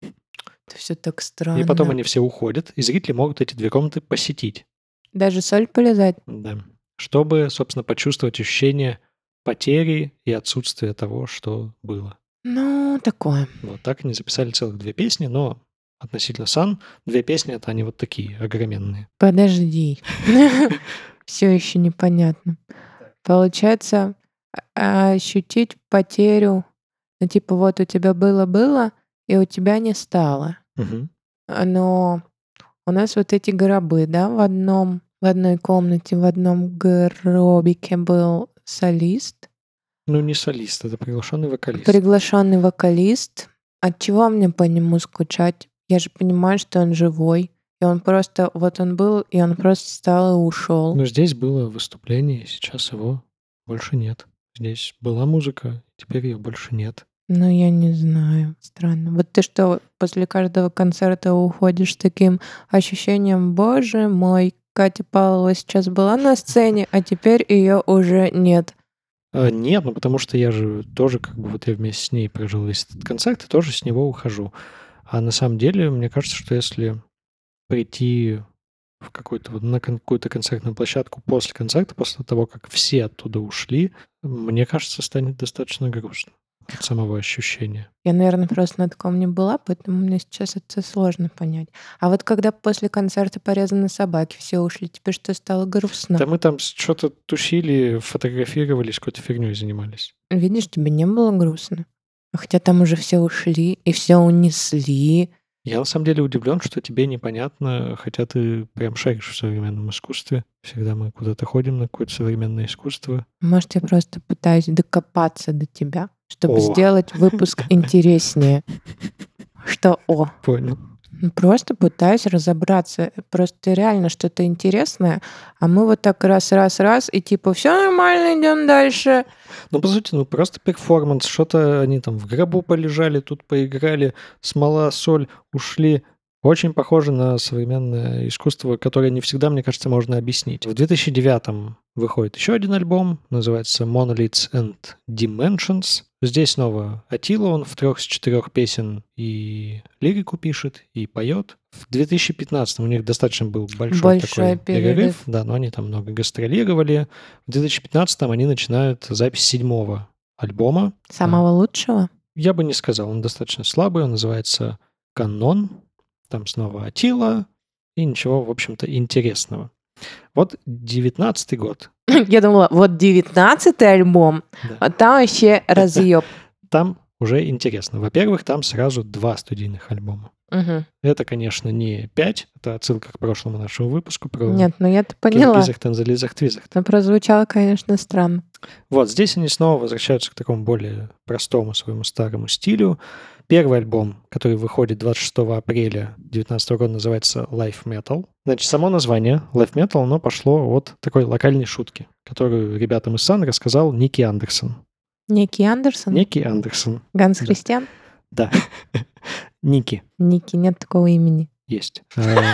Это все так странно. И потом они все уходят, и зрители могут эти две комнаты посетить. Даже соль полезать. Да. Чтобы, собственно, почувствовать ощущение потери и отсутствия того, что было. Ну, такое. Вот так они записали целых две песни, но относительно Сан, две песни это они вот такие огроменные. Подожди. Все еще непонятно. Получается, а- ощутить потерю, ну, типа, вот у тебя было-было, и у тебя не стало. А, Но у нас вот эти гробы, да, в одном, в одной комнате, в одном гробике был солист, Ну, не солист, это приглашенный вокалист. приглашенный вокалист. От чего мне по нему скучать? Я же понимаю, что он живой. И он просто, вот он был, и он просто встал и ушел. Но здесь было выступление, сейчас его больше нет. Здесь была музыка, теперь ее больше нет. Ну, я не знаю. Странно. Вот ты что, после каждого концерта уходишь с таким ощущением, боже мой, Катя Павлова сейчас была на сцене, а теперь ее уже нет. А, нет, ну потому что я же тоже как бы вот я вместе с ней прожил весь этот концерт и тоже с него ухожу. А на самом деле, мне кажется, что если прийти в какой-то вот на какую-то концертную площадку после концерта, после того, как все оттуда ушли, мне кажется, станет достаточно грустно от самого ощущения. Я, наверное, просто на таком не была, поэтому мне сейчас это сложно понять. А вот когда после концерта порезаны собаки, все ушли, тебе что стало грустно? Да мы там что-то тусили, фотографировались, какой-то фигней занимались. Видишь, тебе не было грустно. Хотя там уже все ушли и все унесли. Я на самом деле удивлен, что тебе непонятно, хотя ты прям шаришь в современном искусстве. Всегда мы куда-то ходим на какое-то современное искусство. Может, я просто пытаюсь докопаться до тебя, чтобы О. сделать выпуск интереснее. Что о? Понял. Ну, Просто пытаюсь разобраться. Просто реально что-то интересное, а мы вот так раз-раз-раз, и типа все нормально, идем дальше. Ну, по сути, ну просто перформанс. Что-то они там в гробу полежали, тут поиграли, смола, соль, ушли. Очень похоже на современное искусство, которое не всегда, мне кажется, можно объяснить. В 2009 выходит еще один альбом, называется Monoliths and Dimensions. Здесь снова Атила, он в трех из четырех песен и лирику пишет, и поет. В 2015 у них достаточно был большой, Большой такой перерыв. перерыв. Да, но они там много гастролировали. В 2015 они начинают запись седьмого альбома. Самого лучшего? Я бы не сказал, он достаточно слабый, он называется «Канон». Там снова Атила и ничего, в общем-то, интересного. Вот девятнадцатый год. Я думала, вот девятнадцатый альбом, Да. а там вообще разъеб. Там уже интересно. Во-первых, там сразу два студийных альбома. Мгм. Это, конечно, не пять, это отсылка к прошлому нашему выпуску про Нет, ну я-то поняла. Танзализах, Твизах. Но прозвучало, конечно, странно. Вот, здесь они снова возвращаются к такому более простому своему старому стилю. Первый альбом, который выходит 26 апреля 2019 года, называется Life Metal. Значит, само название Life Metal, оно пошло от такой локальной шутки, которую ребятам из Сан рассказал Ники Андерсон. Ники Андерсон? Ники Андерсон. Ганс да. Христиан? Да. Ники Ники, нет такого имени. есть. А,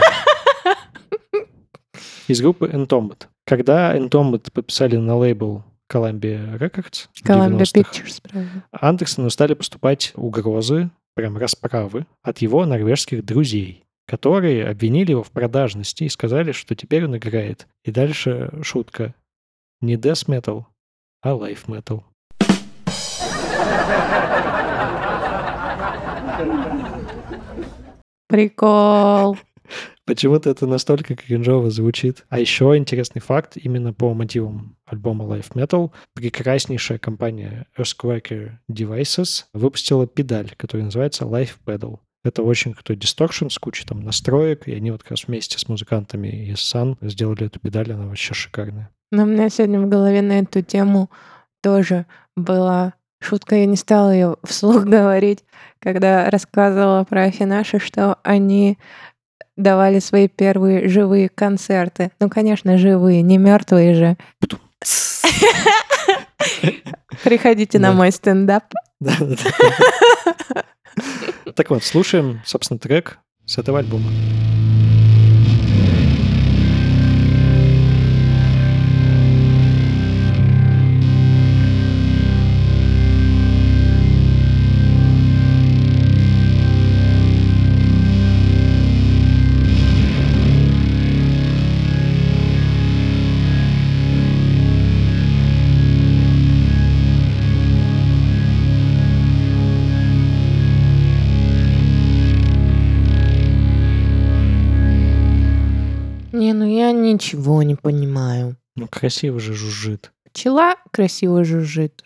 Из группы Entombed. Когда Entombed подписали на лейбл Columbia Records Columbia 90-х, Pictures, правда. Андерсону стали поступать угрозы, прям расправы, от его норвежских друзей, которые обвинили его в продажности и сказали, что теперь он играет. И дальше шутка. Не death metal, а life metal. Прикол. Почему-то это настолько кринжово звучит. А еще интересный факт, именно по мотивам альбома Life Metal, прекраснейшая компания Earthquaker Devices выпустила педаль, которая называется Life Pedal. Это очень крутой дисторшн с кучей там настроек, и они вот как раз вместе с музыкантами из Sun сделали эту педаль, она вообще шикарная. Но у меня сегодня в голове на эту тему тоже была шутка, я не стала ее вслух говорить, когда рассказывала про Афинаши, что они давали свои первые живые концерты. Ну, конечно, живые, не мертвые же. Приходите на мой стендап. Так вот, слушаем, собственно, трек с этого альбома. Ничего не понимаю. Ну, красиво же жужжит. Пчела красиво жужжит.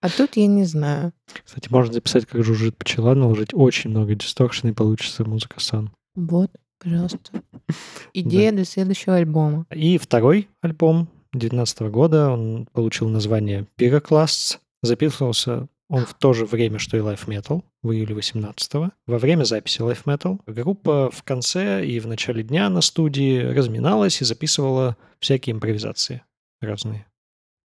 А тут я не знаю. Кстати, можно записать, как жужжит пчела, наложить очень много дисторшн, и получится музыка сан. Вот, пожалуйста. Идея для следующего альбома. И второй альбом 2019 года, он получил название Pyroclasts. Записывался он в то же время, что и Life Metal, в июле 18 Во время записи Life Metal группа в конце и в начале дня на студии разминалась и записывала всякие импровизации разные.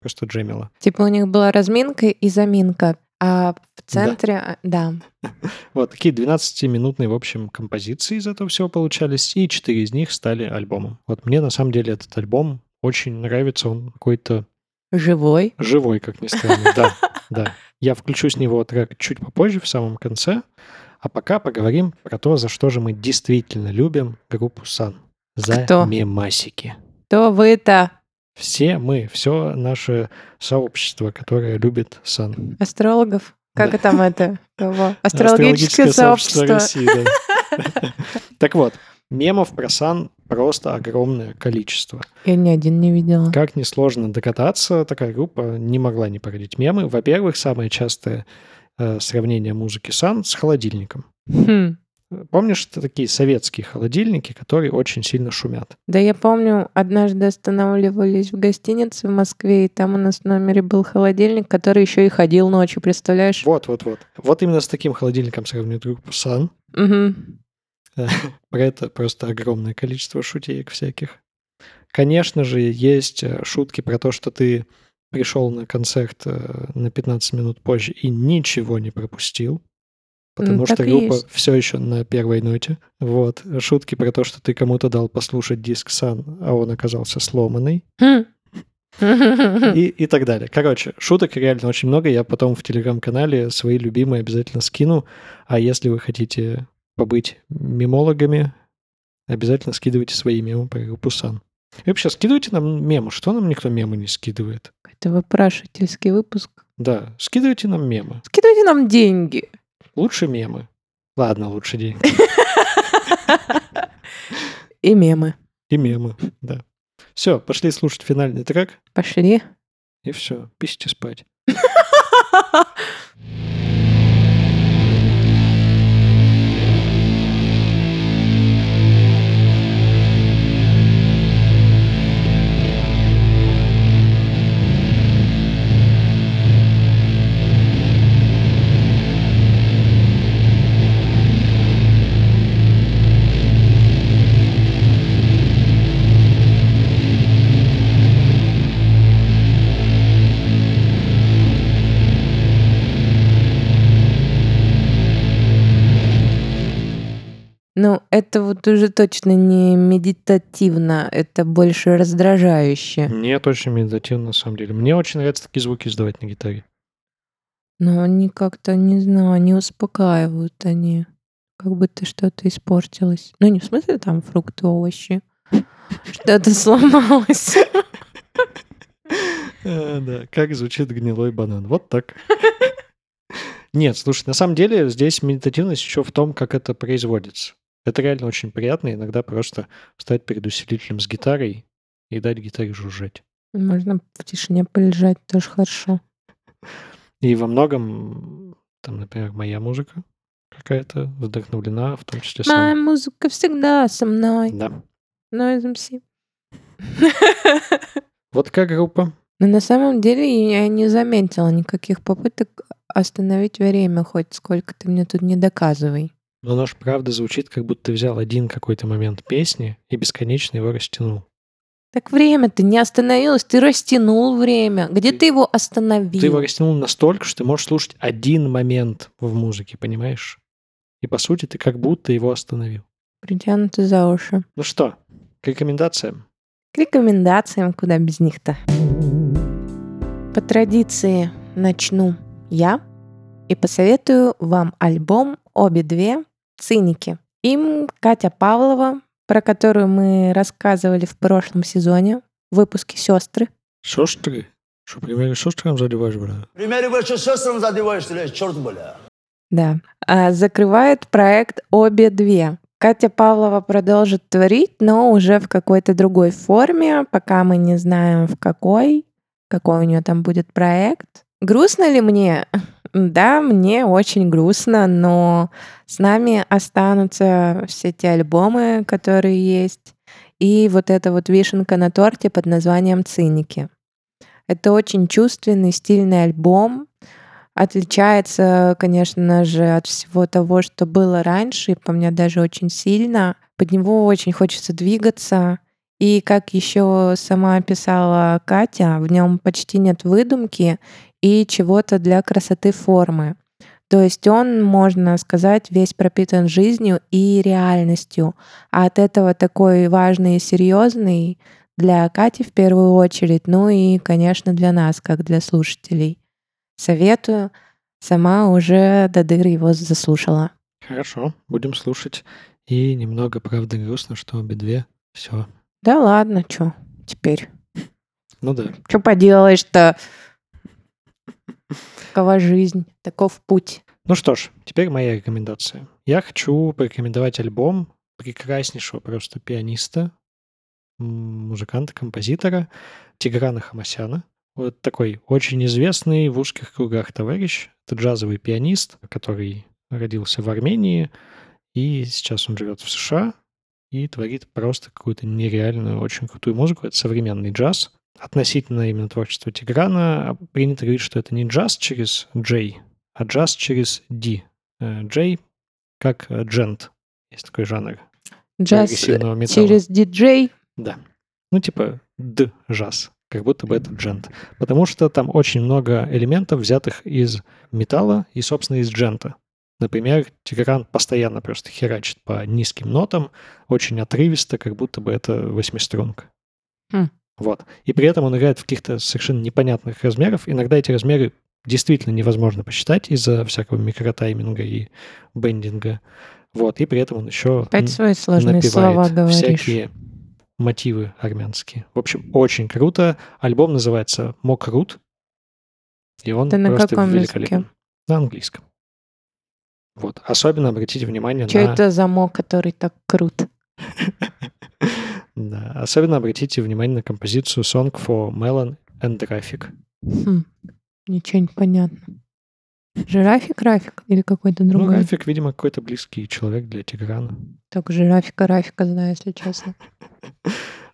Просто джемила. Типа у них была разминка и заминка, а в центре, а, да. Вот такие 12-минутные, в общем, композиции из этого всего получались, и четыре из них стали альбомом. Вот мне на самом деле этот альбом очень нравится, он какой-то Живой. живой, как ни странно. Да, да. Я включу с него трек чуть попозже, в самом конце. А пока поговорим про то, за что же мы действительно любим группу Сан. За Кто? мемасики. Кто вы-то? Все мы, все наше сообщество, которое любит Сан. Астрологов? Как Да. там это? Кого? Астрологическое сообщество. России, да. Так вот, мемов про Сан просто огромное количество. Я ни один не видела. Как несложно докататься, такая группа не могла не породить мемы. Во-первых, самое частое э, сравнение музыки Сан с холодильником. Хм. Помнишь это такие советские холодильники, которые очень сильно шумят? Да я помню, однажды останавливались в гостинице в Москве, и там у нас в номере был холодильник, который еще и ходил ночью, представляешь? Вот, вот, вот. Вот именно с таким холодильником сравнивают группу Сан. Мгм. Про это просто огромное количество шутеек всяких. Конечно же, есть э, шутки про то, что ты пришел на концерт э, на 15 минут позже и ничего не пропустил. Потому Ну, что группа есть. все еще на первой ноте. Вот. Шутки про то, что ты кому-то дал послушать диск Сан, а он оказался сломанный. Хм. И, и так далее. Короче, шуток реально очень много. Я потом в телеграм-канале свои любимые обязательно скину. А если вы хотите побыть мемологами, обязательно скидывайте свои мемы про группу Сан. И вообще, скидывайте нам мемы. Что нам никто мемы не скидывает? Это вопрашивательский выпуск. Да, скидывайте нам мемы. Скидывайте нам деньги. Лучше мемы. Ладно, лучше деньги. И мемы. И мемы, да. Все, пошли слушать финальный трек. Пошли. И все, пишите спать. Ну, это вот уже точно не медитативно, это больше раздражающе. Нет, очень медитативно на самом деле. Мне очень нравится такие звуки издавать на гитаре. Но они как-то, не знаю, не успокаивают они. Как будто что-то испортилось. Ну, не в смысле там фрукты, овощи. Что-то сломалось. А, Да, как звучит гнилой банан. Вот так. Нет, слушай, на самом деле здесь медитативность еще в том, как это производится. Это реально очень приятно иногда просто встать перед усилителем с гитарой и дать гитаре жужжать. Можно в тишине полежать, тоже хорошо. И во многом, там, например, моя музыка какая-то вдохновлена, в том числе Моя сам. музыка всегда со мной. Да. Noise MC. Вот как группа. Но на самом деле я не заметила никаких попыток остановить время, хоть сколько ты мне тут не доказывай. Но оно ж правда звучит, как будто ты взял один какой-то момент песни и бесконечно его растянул. Так время-то не остановилось, ты растянул время. Где ты его остановил? Ты его растянул настолько, что ты можешь слушать один момент в музыке, понимаешь? И по сути ты как будто его остановил. Притянуты за уши. Ну что, к рекомендациям. К рекомендациям, куда без них-то. По традиции начну я и посоветую вам альбом «Обе две. Циники». Им Катя Павлова, про которую мы рассказывали в прошлом сезоне в выпуске «Сестры». Сестры. Что, примерно сестрам задеваешь, бля? Примеры больше сестрам задеваешь, ты черт, бля. Да. А, Закрывает проект «Обе две». Катя Павлова продолжит творить, но уже в какой-то другой форме, пока мы не знаем в какой, какой у нее там будет проект. Грустно ли мне? Да, мне очень грустно, но с нами останутся все те альбомы, которые есть, и вот эта вот вишенка на торте под названием «Циники». Это очень чувственный, стильный альбом, отличается, конечно же, от всего того, что было раньше, и по мне даже очень сильно. Под него очень хочется двигаться. И как еще сама писала Катя, в нем почти нет выдумки и чего-то для красоты формы. То есть он, можно сказать, весь пропитан жизнью и реальностью. А от этого такой важный и серьезный для Кати в первую очередь, ну и, конечно, для нас, как для слушателей. Советую. Сама уже до дыр его заслушала. Хорошо, будем слушать. И немного, правда, грустно, что обе две. Все. Да ладно, чё теперь? Ну да. Что поделаешь-то? Такова жизнь, таков путь. Ну что ж, теперь моя рекомендация. Я хочу порекомендовать альбом прекраснейшего просто пианиста, музыканта, композитора Тиграна Хамасяна. Вот такой очень известный в узких кругах товарищ. Это джазовый пианист, который родился в Армении, и сейчас он живет в США и творит просто какую-то нереальную, очень крутую музыку. Это современный джаз. Относительно именно творчества Тиграна принято говорить, что это не джаз через J, а джаз через D. Э, J как э, джент. Есть такой жанр Джаз металла. через диджей. Да. Ну, типа д джаз, как будто бы это джент. Потому что там очень много элементов, взятых из металла и, собственно, из джента. Например, Тигран постоянно просто херачит по низким нотам, очень отрывисто, как будто бы это восьмиструнка. Хм. Вот. И при этом он играет в каких-то совершенно непонятных размеров. Иногда эти размеры действительно невозможно посчитать из-за всякого микротайминга и бендинга. Вот. И при этом он еще Опять свои сложные слова говоришь. всякие мотивы армянские. В общем, очень круто. Альбом называется «Мокрут». И он Это на просто каком великолепен. языке? На английском. Вот. Особенно обратите внимание Что на... это замок, который так крут? Да. Особенно обратите внимание на композицию Song for Melon and Graphic. Хм, ничего не понятно. Жирафик, Рафик или какой-то Ну, другой? Рафик, видимо, какой-то близкий человек для Тиграна. Только жирафика, Рафика знаю, если честно.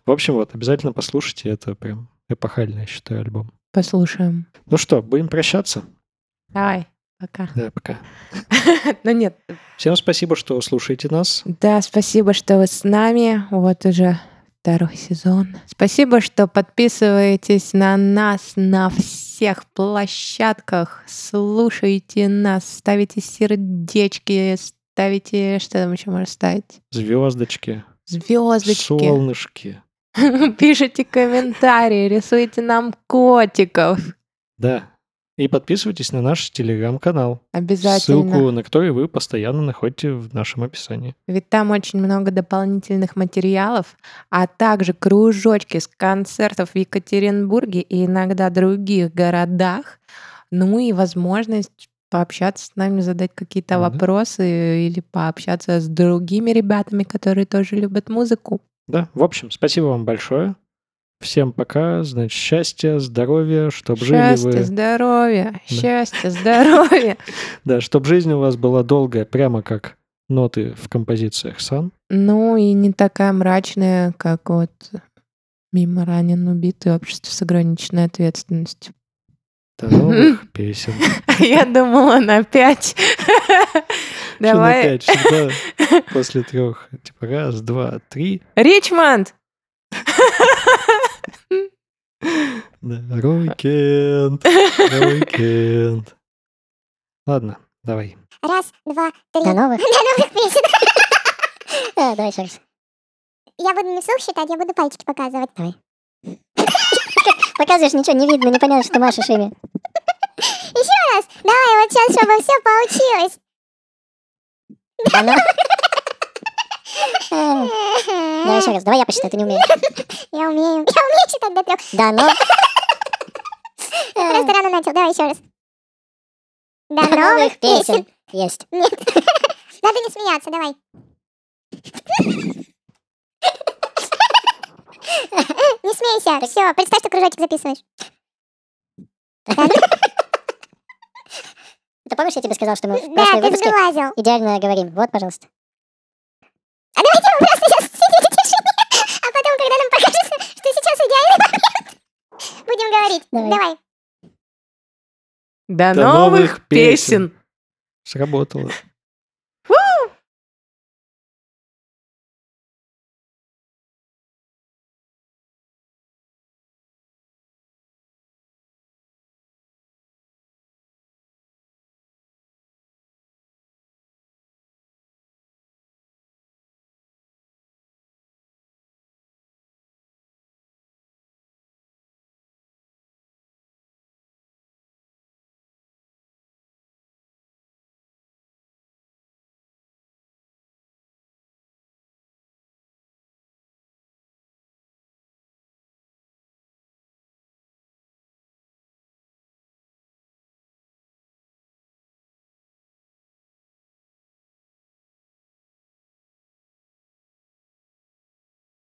В общем, вот, обязательно послушайте. Это прям эпохальный, я считаю, альбом. Послушаем. Ну что, будем прощаться? Давай, пока. Да, пока. Ну нет, Всем спасибо, что слушаете нас. Да, спасибо, что вы с нами. Вот уже второй сезон. Спасибо, что подписываетесь на нас на всех площадках. Слушайте нас, ставите сердечки, ставите... Что там еще можно ставить? Звездочки, Звездочки. солнышки. Пишите комментарии, рисуйте нам котиков. Да. И подписывайтесь на наш телеграм-канал, Обязательно. ссылку на который вы постоянно находите в нашем описании. Ведь там очень много дополнительных материалов, а также кружочки с концертов в Екатеринбурге и иногда других городах. Ну и возможность пообщаться с нами, задать какие-то Да. вопросы или пообщаться с другими ребятами, которые тоже любят музыку. Да, в общем, спасибо вам большое. Всем пока, значит, счастья, здоровья, чтобы жили Счастья, вы... здоровья, Да. счастья, здоровья. Да, чтобы жизнь у вас была долгая, прямо как ноты в композициях Сан. Ну и не такая мрачная, как вот мимо ранен убитый общество с ограниченной ответственностью. До новых песен. Я думала на пять. Что на Давай. пять всегда после трех. Типа раз, два, три. Ричмонд! Да, Рой-кент, Рой-кент. Ладно, давай. Раз, два, три. До новых. До новых песен. А, Давай еще раз. Я буду не вслух считать, я буду пальчики показывать. Давай. Показываешь, ничего не видно, непонятно, что машешь ими. Еще раз. Давай, вот сейчас, чтобы все получилось. Э, да, еще раз, давай я посчитаю, ты не умеешь. Я умею. Я умею считать до трех. Да, ну. но... Просто рано начал, давай еще раз. До новых песен. Есть. Нет. Надо не смеяться, давай. Не смейся, все, представь, что кружочек записываешь. Ты помнишь, я тебе сказал, что мы в прошлые выпуске идеально говорим? Вот, пожалуйста. говорить. Давай. Давай. До, До новых, новых песен. песен. Сработало.